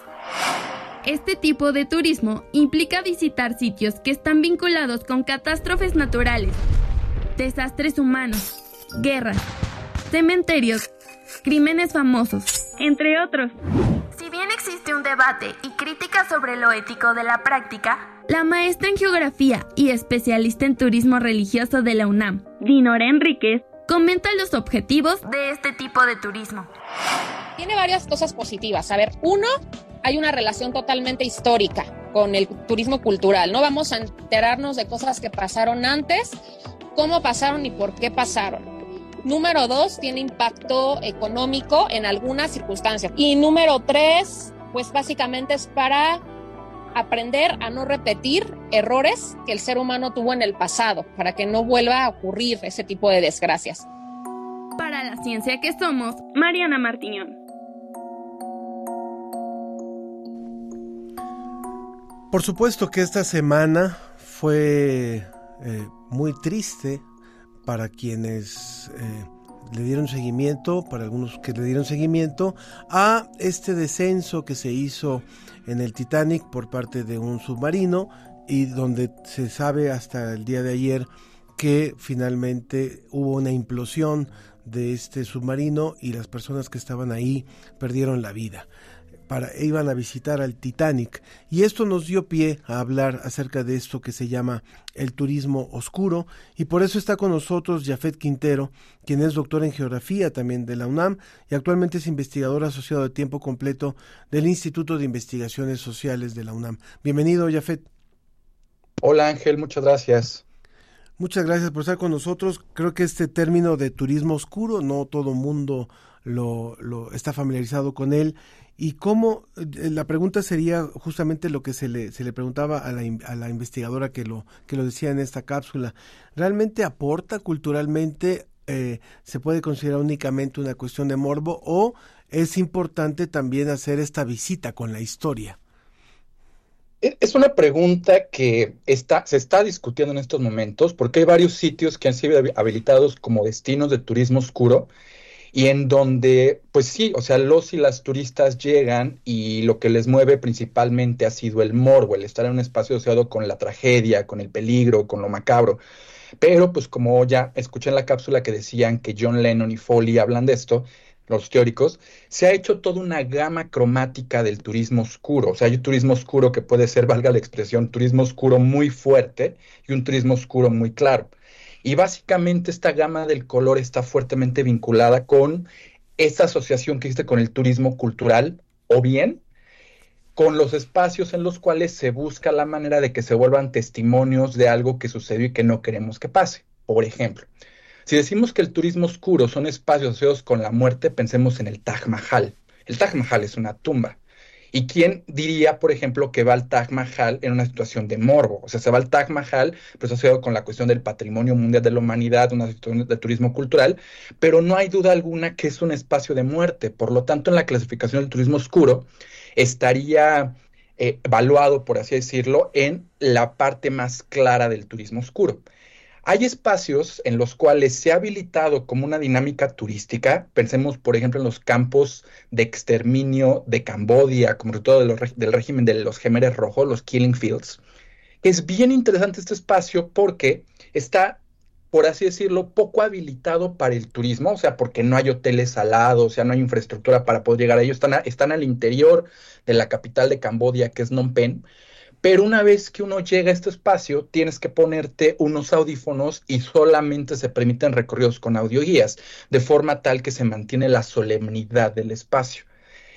Este tipo de turismo implica visitar sitios que están vinculados con catástrofes naturales, desastres humanos, guerras, cementerios, crímenes famosos, entre otros. Si bien existe un debate y crítica sobre lo ético de la práctica, la maestra en geografía y especialista en turismo religioso de la UNAM, Dinora Enríquez, comenta los objetivos de este tipo de turismo. Tiene varias cosas positivas. A ver, uno, hay una relación totalmente histórica con el turismo cultural. No vamos a enterarnos de cosas que pasaron antes, cómo pasaron y por qué pasaron. Número dos, tiene impacto económico en algunas circunstancias. Y número tres, pues básicamente es para aprender a no repetir errores que el ser humano tuvo en el pasado, para que no vuelva a ocurrir ese tipo de desgracias. Para la ciencia que somos, Mariana Martiñón. Por supuesto que esta semana fue eh, muy triste para quienes eh, le dieron seguimiento, para algunos que le dieron seguimiento a este descenso que se hizo en el Titanic por parte de un submarino y donde se sabe hasta el día de ayer que finalmente hubo una implosión de este submarino y las personas que estaban ahí perdieron la vida iban a visitar al Titanic. Y esto nos dio pie a hablar acerca de esto que se llama el turismo oscuro. Y por eso está con nosotros Jafet Quintero, quien es doctor en geografía también de la UNAM y actualmente es investigador asociado de tiempo completo del Instituto de Investigaciones Sociales de la UNAM. Bienvenido, Jafet. Hola Ángel, muchas gracias. Muchas gracias por estar con nosotros. Creo que este término de turismo oscuro, no todo mundo lo, lo está familiarizado con él y cómo, eh, la pregunta sería justamente lo que se le, se le preguntaba a la, a la investigadora que lo, que lo decía en esta cápsula. ¿Realmente aporta culturalmente? Eh, ¿Se puede considerar únicamente una cuestión de morbo o es importante también hacer esta visita con la historia? E, es una pregunta que está, se está discutiendo en estos momentos porque hay varios sitios que han sido habilitados como destinos de turismo oscuro y en donde, pues sí, o sea, los y las turistas llegan y lo que les mueve principalmente ha sido el morbo, el estar en un espacio asociado con la tragedia, con el peligro, con lo macabro. Pero, pues como ya escuché en la cápsula que decían que John Lennon y Foley hablan de esto, los teóricos, se ha hecho toda una gama cromática del turismo oscuro. O sea, hay un turismo oscuro que puede ser, valga la expresión, turismo oscuro muy fuerte y un turismo oscuro muy claro. Y básicamente esta gama del color está fuertemente vinculada con esa asociación que existe con el turismo cultural o bien con los espacios en los cuales se busca la manera de que se vuelvan testimonios de algo que sucedió y que no queremos que pase. Por ejemplo, si decimos que el turismo oscuro son espacios asociados con la muerte, pensemos en el Taj Mahal. El Taj Mahal es una tumba. ¿Y quién diría, por ejemplo, que va al Taj Mahal en una situación de morbo? O sea, se va al Taj Mahal, pues asociado con la cuestión del patrimonio mundial de la humanidad, una situación de turismo cultural, pero no hay duda alguna que es un espacio de muerte. Por lo tanto, en la clasificación del turismo oscuro estaría eh, evaluado, por así decirlo, en la parte más clara del turismo oscuro. Hay espacios en los cuales se ha habilitado como una dinámica turística, pensemos por ejemplo en los campos de exterminio de Cambodia, como todo del régimen de los Gemeres Rojos, los Killing Fields. Es bien interesante este espacio porque está, por así decirlo, poco habilitado para el turismo, o sea, porque no hay hoteles al lado, o sea, no hay infraestructura para poder llegar a ellos, están, están al interior de la capital de Cambodia, que es Phnom Penh pero una vez que uno llega a este espacio, tienes que ponerte unos audífonos y solamente se permiten recorridos con audioguías, de forma tal que se mantiene la solemnidad del espacio.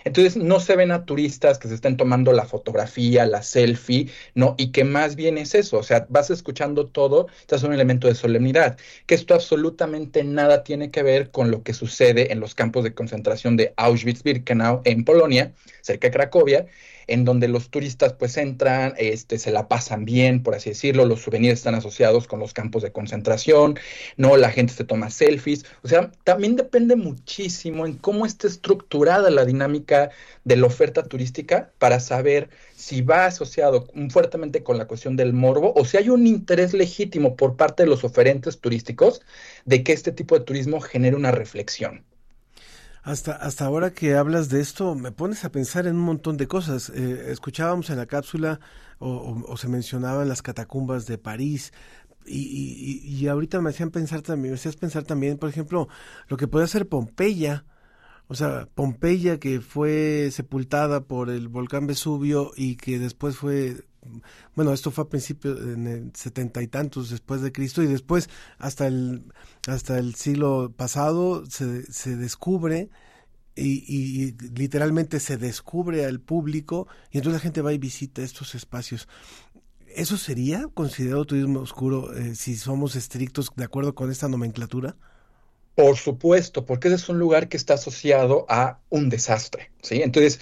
Entonces no se ven a turistas que se estén tomando la fotografía, la selfie, no, y que más bien es eso, o sea, vas escuchando todo, es un elemento de solemnidad, que esto absolutamente nada tiene que ver con lo que sucede en los campos de concentración de Auschwitz-Birkenau en Polonia, cerca de Cracovia, en donde los turistas pues entran, este, se la pasan bien, por así decirlo, los souvenirs están asociados con los campos de concentración, no, la gente se toma selfies, o sea, también depende muchísimo en cómo está estructurada la dinámica de la oferta turística para saber si va asociado fuertemente con la cuestión del morbo o si hay un interés legítimo por parte de los oferentes turísticos de que este tipo de turismo genere una reflexión. Hasta, hasta ahora que hablas de esto, me pones a pensar en un montón de cosas. Eh, escuchábamos en la cápsula o, se mencionaban las catacumbas de París, y, y, ahorita me hacían pensar también, me hacías pensar también, por ejemplo, lo que puede ser Pompeya, o sea, Pompeya que fue sepultada por el volcán Vesubio y que después fue bueno, esto fue a principios, en el setenta y tantos después de Cristo, y después hasta el, hasta el siglo pasado se, descubre y, y, literalmente se descubre al público y entonces la gente va y visita estos espacios. ¿Eso sería considerado turismo oscuro eh, si somos estrictos de acuerdo con esta nomenclatura? Por supuesto, porque ese es un lugar que está asociado a un desastre, ¿sí? Entonces,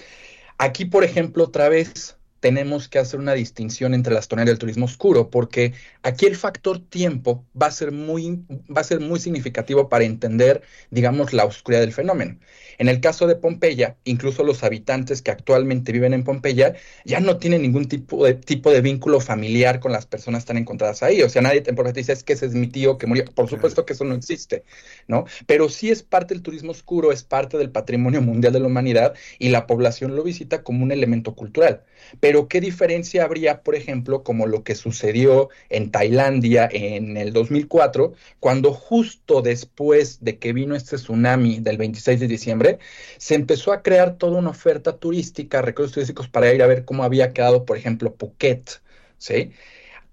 aquí, por ejemplo, otra vez, tenemos que hacer una distinción entre las tonalidades del turismo oscuro, porque aquí el factor tiempo va a ser muy, va a ser muy significativo para entender, digamos, la oscuridad del fenómeno. En el caso de Pompeya, incluso los habitantes que actualmente viven en Pompeya ya no tienen ningún tipo de, tipo de vínculo familiar con las personas que están encontradas ahí. O sea, nadie te dice, es que ese es mi tío que murió. Por supuesto que eso no existe, ¿no? Pero sí es parte del turismo oscuro, es parte del patrimonio mundial de la humanidad y la población lo visita como un elemento cultural. Pero ¿qué diferencia habría, por ejemplo, como lo que sucedió en Tailandia en el 2004, cuando justo después de que vino este tsunami del 26 de diciembre, se empezó a crear toda una oferta turística, recursos turísticos para ir a ver cómo había quedado, por ejemplo, Phuket, ¿sí?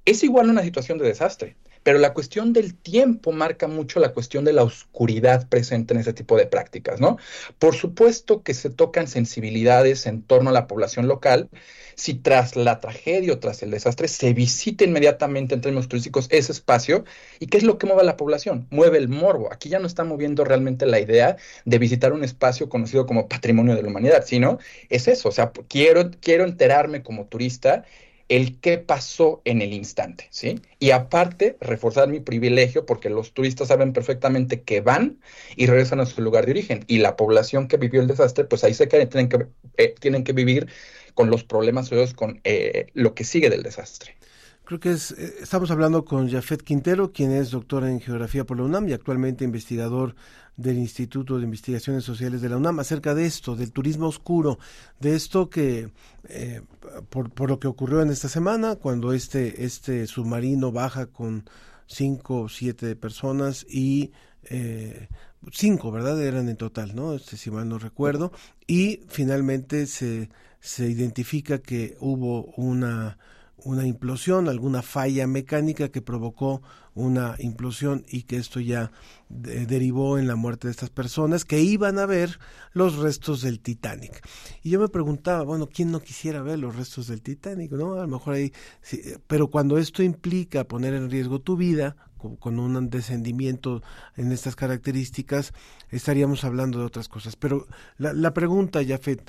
Es igual una situación de desastre. Pero la cuestión del tiempo marca mucho la cuestión de la oscuridad presente en ese tipo de prácticas, ¿no? Por supuesto que se tocan sensibilidades en torno a la población local. Si tras la tragedia o tras el desastre se visita inmediatamente en términos turísticos ese espacio, ¿y qué es lo que mueve a la población? Mueve el morbo. Aquí ya no está moviendo realmente la idea de visitar un espacio conocido como patrimonio de la humanidad, sino es eso, o sea, quiero, quiero enterarme como turista el qué pasó en el instante, ¿sí? Y aparte, reforzar mi privilegio porque los turistas saben perfectamente que van y regresan a su lugar de origen. Y la población que vivió el desastre, pues ahí se quedan, tienen que, eh, tienen que vivir con los problemas con eh, lo que sigue del desastre. Creo que es, eh, estamos hablando con Jafet Quintero, quien es doctor en geografía por la UNAM y actualmente investigador del Instituto de Investigaciones Sociales de la UNAM, acerca de esto, del turismo oscuro, de esto que, eh, por, por, lo que ocurrió en esta semana, cuando este, este submarino baja con cinco o siete personas y eh, cinco, ¿verdad? Eran en total, ¿no? Este, si mal no recuerdo, y finalmente se, se identifica que hubo una una implosión, alguna falla mecánica que provocó una implosión y que esto ya derivó en la muerte de estas personas que iban a ver los restos del Titanic. Y yo me preguntaba, bueno, ¿quién no quisiera ver los restos del Titanic? ¿No? A lo mejor ahí, pero cuando esto implica poner en riesgo tu vida, con, un descendimiento en estas características, estaríamos hablando de otras cosas. Pero la, la pregunta, Jafet,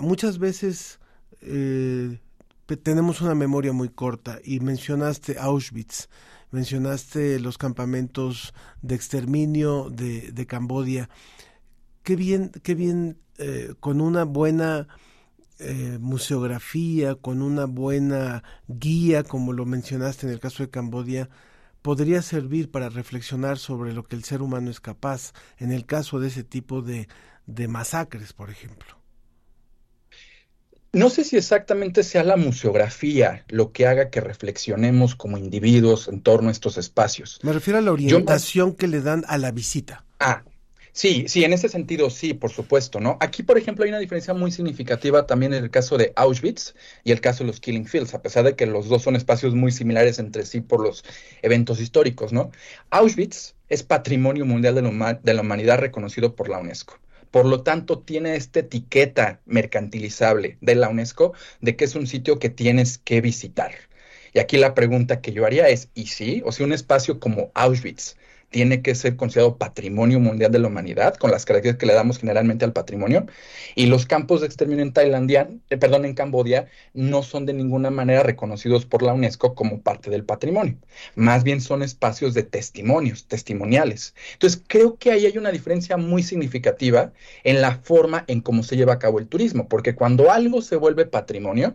muchas veces eh, tenemos una memoria muy corta y mencionaste Auschwitz, mencionaste los campamentos de exterminio de, de Cambodia. Qué bien, qué bien, eh, con una buena eh, museografía, con una buena guía, como lo mencionaste en el caso de Cambodia, podría servir para reflexionar sobre lo que el ser humano es capaz en el caso de ese tipo de, de masacres, por ejemplo. No sé si exactamente sea la museografía lo que haga que reflexionemos como individuos en torno a estos espacios. Me refiero a la orientación que le dan a la visita. Ah, sí, sí, en ese sentido sí, por supuesto, ¿no? Aquí, por ejemplo, hay una diferencia muy significativa también en el caso de Auschwitz y el caso de los Killing Fields, a pesar de que los dos son espacios muy similares entre sí por los eventos históricos, ¿no? Auschwitz es patrimonio mundial de la humanidad reconocido por la UNESCO. Por lo tanto, tiene esta etiqueta mercantilizable de la UNESCO de que es un sitio que tienes que visitar. Y aquí la pregunta que yo haría es, ¿y sí? O sea, un espacio como Auschwitz tiene que ser considerado patrimonio mundial de la humanidad, con las características que le damos generalmente al patrimonio. Y los campos de exterminio en Tailandia, eh, perdón, en Cambodia, no son de ninguna manera reconocidos por la UNESCO como parte del patrimonio. Más bien son espacios de testimonios, testimoniales. Entonces, creo que ahí hay una diferencia muy significativa en la forma en cómo se lleva a cabo el turismo, porque cuando algo se vuelve patrimonio,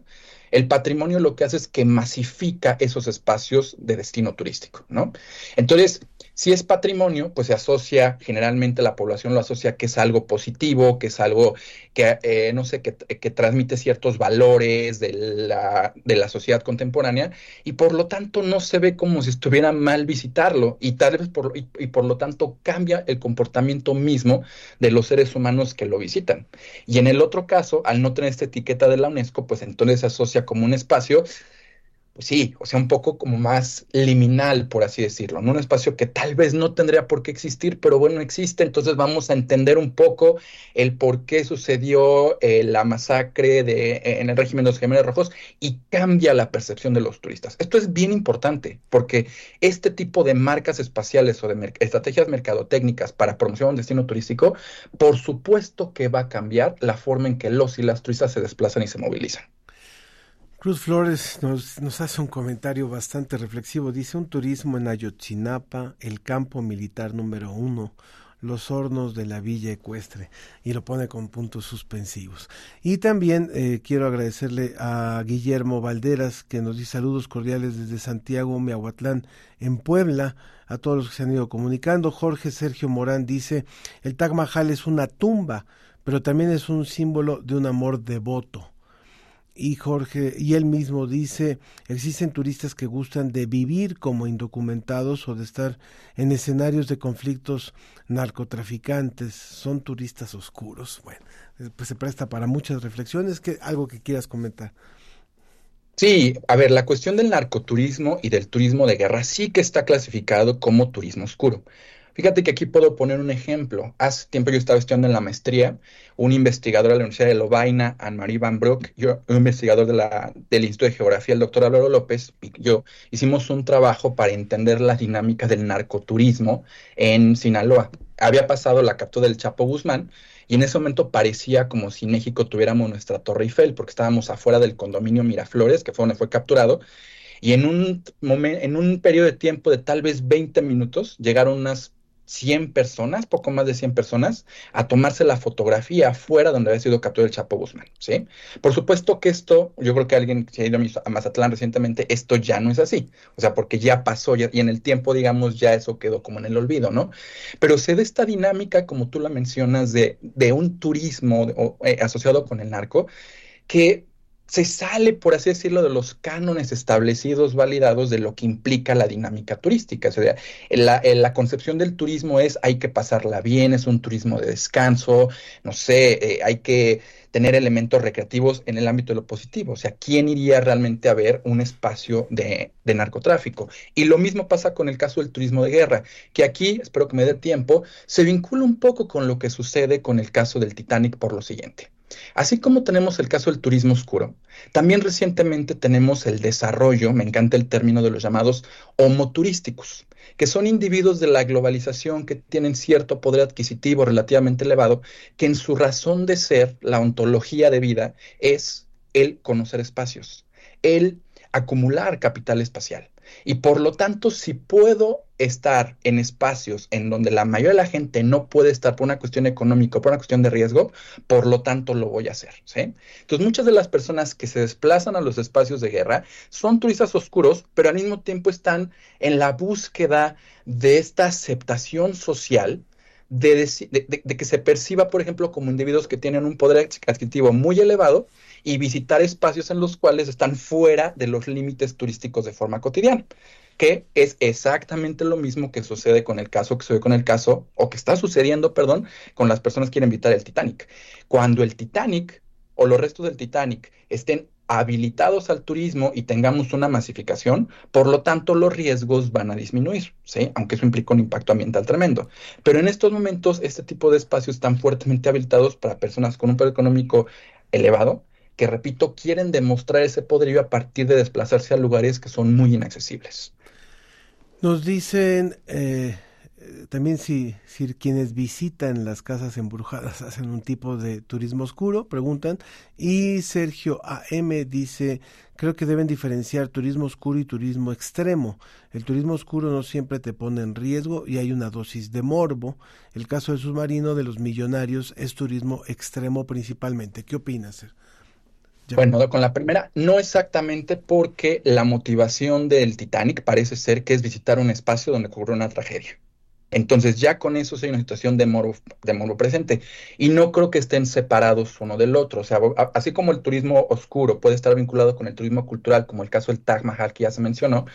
el patrimonio lo que hace es que masifica esos espacios de destino turístico, ¿no? Entonces, si es patrimonio, pues se asocia, generalmente la población lo asocia que es algo positivo, que es algo que, eh, no sé, que, transmite ciertos valores de la, de la sociedad contemporánea y por lo tanto no se ve como si estuviera mal visitarlo y tal vez por, y por lo tanto cambia el comportamiento mismo de los seres humanos que lo visitan. Y en el otro caso, al no tener esta etiqueta de la UNESCO, pues entonces se asocia como un espacio sí, o sea, un poco como más liminal, por así decirlo, ¿no? Un espacio que tal vez no tendría por qué existir, pero bueno, existe, entonces vamos a entender un poco el por qué sucedió eh, la masacre de, eh, en el régimen de los Gemelos Rojos y cambia la percepción de los turistas. Esto es bien importante, porque este tipo de marcas espaciales o de estrategias mercadotécnicas para promocionar un destino turístico, por supuesto que va a cambiar la forma en que los y las turistas se desplazan y se movilizan. Cruz Flores nos, nos, hace un comentario bastante reflexivo. Dice un turismo en Ayotzinapa, el campo militar número uno, los hornos de la villa ecuestre, y lo pone con puntos suspensivos. Y también eh, quiero agradecerle a Guillermo Valderas, que nos dice saludos cordiales desde Santiago, Miahuatlán, en Puebla, a todos los que se han ido comunicando. Jorge Sergio Morán dice, el Taj Mahal es una tumba, pero también es un símbolo de un amor devoto y Jorge y él mismo dice existen turistas que gustan de vivir como indocumentados o de estar en escenarios de conflictos narcotraficantes. Son turistas oscuros. Bueno eh, pues se presta para muchas reflexiones. Que algo que quieras comentar Sí, a ver, la cuestión del narcoturismo y del turismo de guerra sí que está clasificado como turismo oscuro. Fíjate que aquí puedo poner un ejemplo. Hace tiempo yo estaba estudiando en la maestría, un investigador de la Universidad de Lovaina, Anne-Marie Van Broek, yo, un investigador de la, del Instituto de Geografía, el doctor Álvaro López, y yo hicimos un trabajo para entender la dinámica del narcoturismo en Sinaloa. Había pasado la captura del Chapo Guzmán y en ese momento parecía como si México tuviéramos nuestra Torre Eiffel, porque estábamos afuera del condominio Miraflores, que fue donde fue capturado, y en un, en un periodo de tiempo de tal vez 20 minutos llegaron unas 100 personas, poco más de 100 personas, a tomarse la fotografía afuera donde había sido capturado el Chapo Guzmán, ¿sí? Por supuesto que esto, yo creo que alguien se ha ido a Mazatlán recientemente, esto ya no es así, o sea, porque ya pasó y en el tiempo, digamos, ya eso quedó como en el olvido, ¿no? Pero se da esta dinámica, como tú la mencionas, de, de un turismo eh, asociado con el narco, que se sale, por así decirlo, de los cánones establecidos, validados de lo que implica la dinámica turística. O sea, la, la concepción del turismo es hay que pasarla bien, es un turismo de descanso, no sé, eh, hay que tener elementos recreativos en el ámbito de lo positivo. O sea, ¿quién iría realmente a ver un espacio de, de narcotráfico? Y lo mismo pasa con el caso del turismo de guerra, que aquí, espero que me dé tiempo, se vincula un poco con lo que sucede con el caso del Titanic por lo siguiente. Así como tenemos el caso del turismo oscuro, también recientemente tenemos el desarrollo, me encanta el término de los llamados homoturísticos, que son individuos de la globalización que tienen cierto poder adquisitivo relativamente elevado, que en su razón de ser, la ontología de vida, es el conocer espacios, el acumular capital espacial. Y por lo tanto, si puedo estar en espacios en donde la mayoría de la gente no puede estar por una cuestión económica por una cuestión de riesgo, por lo tanto lo voy a hacer. ¿sí? Entonces, muchas de las personas que se desplazan a los espacios de guerra son turistas oscuros, pero al mismo tiempo están en la búsqueda de esta aceptación social de, de, que se perciba, por ejemplo, como individuos que tienen un poder adquisitivo muy elevado y visitar espacios en los cuales están fuera de los límites turísticos de forma cotidiana, que es exactamente lo mismo que sucede con el caso, que sucede con el caso, o que está sucediendo, perdón, con las personas que quieren visitar el Titanic. Cuando el Titanic o los restos del Titanic estén habilitados al turismo y tengamos una masificación, por lo tanto los riesgos van a disminuir, ¿sí? aunque eso implica un impacto ambiental tremendo. Pero en estos momentos este tipo de espacios están fuertemente habilitados para personas con un poder económico elevado, que repito, quieren demostrar ese poderío a partir de desplazarse a lugares que son muy inaccesibles. Nos dicen eh, también si, si, quienes visitan las casas embrujadas (laughs) hacen un tipo de turismo oscuro, preguntan. Y Sergio AM dice, creo que deben diferenciar turismo oscuro y turismo extremo. El turismo oscuro no siempre te pone en riesgo y hay una dosis de morbo. El caso del submarino de los millonarios es turismo extremo principalmente. ¿Qué opinas, Sergio? Bueno, con la primera, no exactamente porque la motivación del Titanic parece ser que es visitar un espacio donde ocurrió una tragedia. Entonces ya con eso hay una situación de morbo, de presente. Y no creo que estén separados uno del otro. O sea, así como el turismo oscuro puede estar vinculado con el turismo cultural, como el caso del Taj Mahal que ya se mencionó,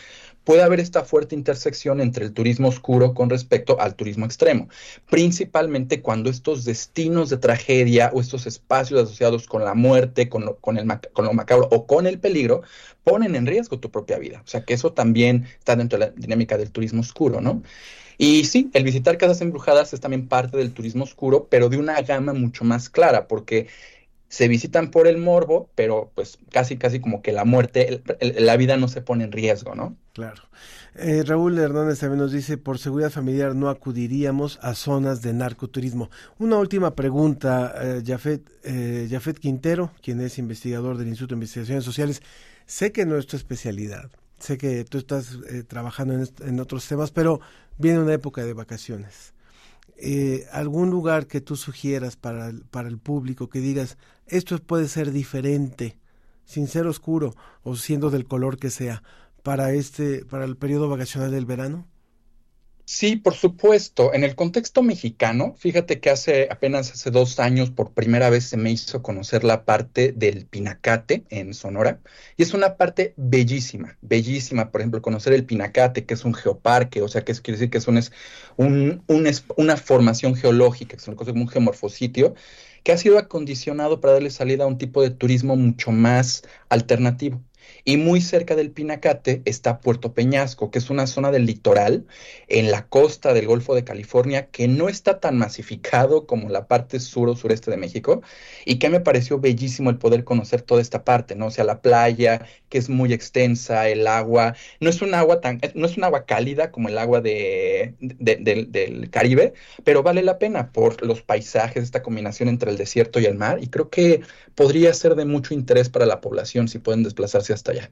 puede haber esta fuerte intersección entre el turismo oscuro con respecto al turismo extremo, principalmente cuando estos destinos de tragedia o estos espacios asociados con la muerte, con lo, con el, con lo macabro o con el peligro, ponen en riesgo tu propia vida. O sea que eso también está dentro de la dinámica del turismo oscuro, ¿no? Y sí, el visitar casas embrujadas es también parte del turismo oscuro, pero de una gama mucho más clara, porque se visitan por el morbo, pero pues casi, casi como que la muerte, la vida no se pone en riesgo, ¿no? Claro. Eh, Raúl Hernández también nos dice, por seguridad familiar no acudiríamos a zonas de narcoturismo. Una última pregunta, eh, eh, Jafet, Quintero, quien es investigador del Instituto de Investigaciones Sociales. Sé que no es tu especialidad, sé que tú estás trabajando en, en otros temas, pero viene una época de vacaciones. Eh, algún lugar que tú sugieras para el, para el público que digas esto puede ser diferente sin ser oscuro o siendo del color que sea para este para el periodo vacacional del verano Sí, por supuesto. En el contexto mexicano, fíjate que hace apenas hace dos años por primera vez se me hizo conocer la parte del Pinacate en Sonora y es una parte bellísima, bellísima. Por ejemplo, conocer el Pinacate, que es un geoparque, o sea, que es, quiere decir que es, un, un, un, una formación geológica, que es una cosa como un geomorfositio, que ha sido acondicionado para darle salida a un tipo de turismo mucho más alternativo. Y muy cerca del Pinacate está Puerto Peñasco, que es una zona del litoral en la costa del Golfo de California que no está tan masificado como la parte sur o sureste de México y que me pareció bellísimo el poder conocer toda esta parte, ¿no? O sea, la playa, que es muy extensa, el agua, no es un agua tan, no es un agua cálida como el agua de, del Caribe, pero vale la pena por los paisajes, esta combinación entre el desierto y el mar y creo que podría ser de mucho interés para la población si pueden desplazarse hasta allá.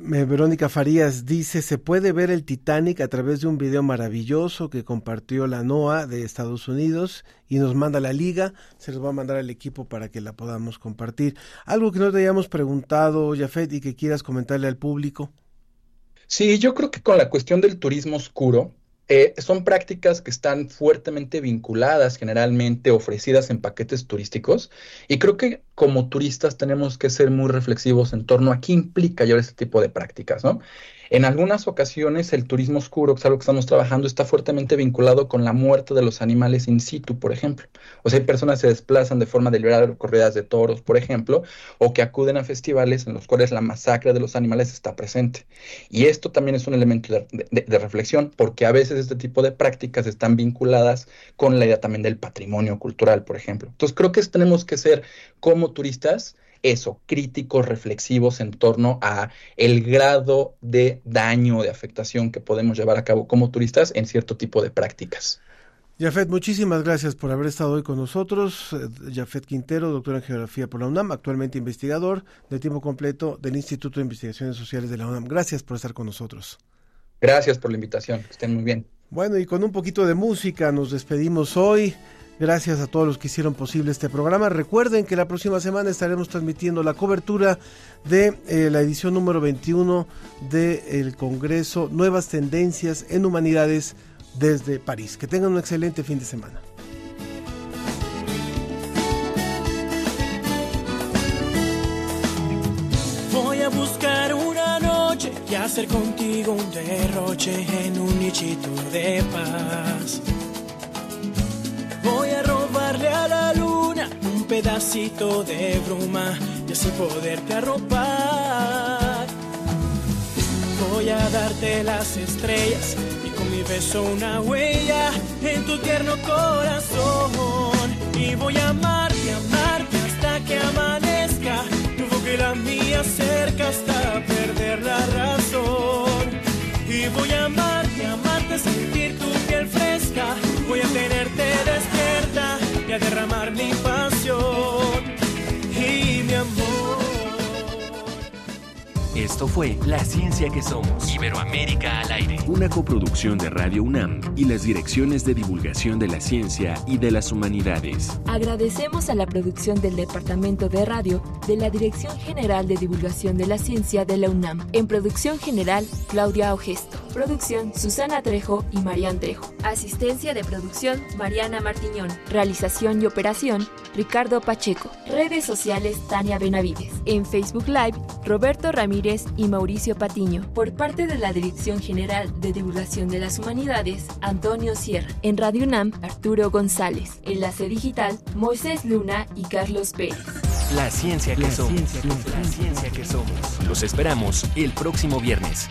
Verónica Farías dice, se puede ver el Titanic a través de un video maravilloso que compartió la NOAA de Estados Unidos y nos manda la liga, se los va a mandar al equipo para que la podamos compartir. Algo que no te hayamos preguntado, Jafet, y que quieras comentarle al público. Sí, yo creo que con la cuestión del turismo oscuro, eh, son prácticas que están fuertemente vinculadas, generalmente ofrecidas en paquetes turísticos, y creo que como turistas tenemos que ser muy reflexivos en torno a qué implica llevar este tipo de prácticas, ¿no? En algunas ocasiones el turismo oscuro, que es algo que estamos trabajando, está fuertemente vinculado con la muerte de los animales in situ, por ejemplo. O sea, hay personas que se desplazan de forma deliberada a corridas de toros, por ejemplo, o que acuden a festivales en los cuales la masacre de los animales está presente. Y esto también es un elemento de, reflexión, porque a veces este tipo de prácticas están vinculadas con la idea también del patrimonio cultural, por ejemplo. Entonces creo que tenemos que ser como turistas eso, críticos, reflexivos en torno a el grado de daño, de afectación que podemos llevar a cabo como turistas en cierto tipo de prácticas. Jafet, muchísimas gracias por haber estado hoy con nosotros. Eh, Jafet Quintero, doctor en Geografía por la UNAM, actualmente investigador de tiempo completo del Instituto de Investigaciones Sociales de la UNAM. Gracias por estar con nosotros. Gracias por la invitación, que estén muy bien. Bueno, y con un poquito de música nos despedimos hoy. Gracias a todos los que hicieron posible este programa. Recuerden que la próxima semana estaremos transmitiendo la cobertura de eh, la edición número 21 del Congreso Nuevas Tendencias en Humanidades desde París. Que tengan un excelente fin de semana. Voy a buscar una noche y hacer contigo un derroche en un nichito de paz pedacito de bruma y así poderte arropar. Voy a darte las estrellas y con mi beso una huella en tu tierno corazón. Y voy a amarte, amarte hasta que amanezca. Tu boca y la mía cerca hasta perder la razón. Y voy a amarte, amarte, sentir tu piel fresca. Voy a tenerte despierta derramar mi Esto fue La Ciencia que Somos. Iberoamérica al aire. Una coproducción de Radio UNAM y las direcciones de divulgación de la ciencia y de las humanidades. Agradecemos a la producción del Departamento de Radio de la Dirección General de Divulgación de la Ciencia de la UNAM. En producción general, Claudia Ogesto. Producción, Susana Trejo y Marian Trejo. Asistencia de producción, Mariana Martiñón. Realización y operación, Ricardo Pacheco. Redes sociales, Tania Benavides. En Facebook Live, Roberto Ramírez y Mauricio Patiño. Por parte de la Dirección General de Divulgación de las Humanidades, Antonio Sierra. En Radio UNAM, Arturo González. Enlace digital, Moisés Luna y Carlos Pérez. La ciencia que somos. la ciencia que somos. Los esperamos el próximo viernes.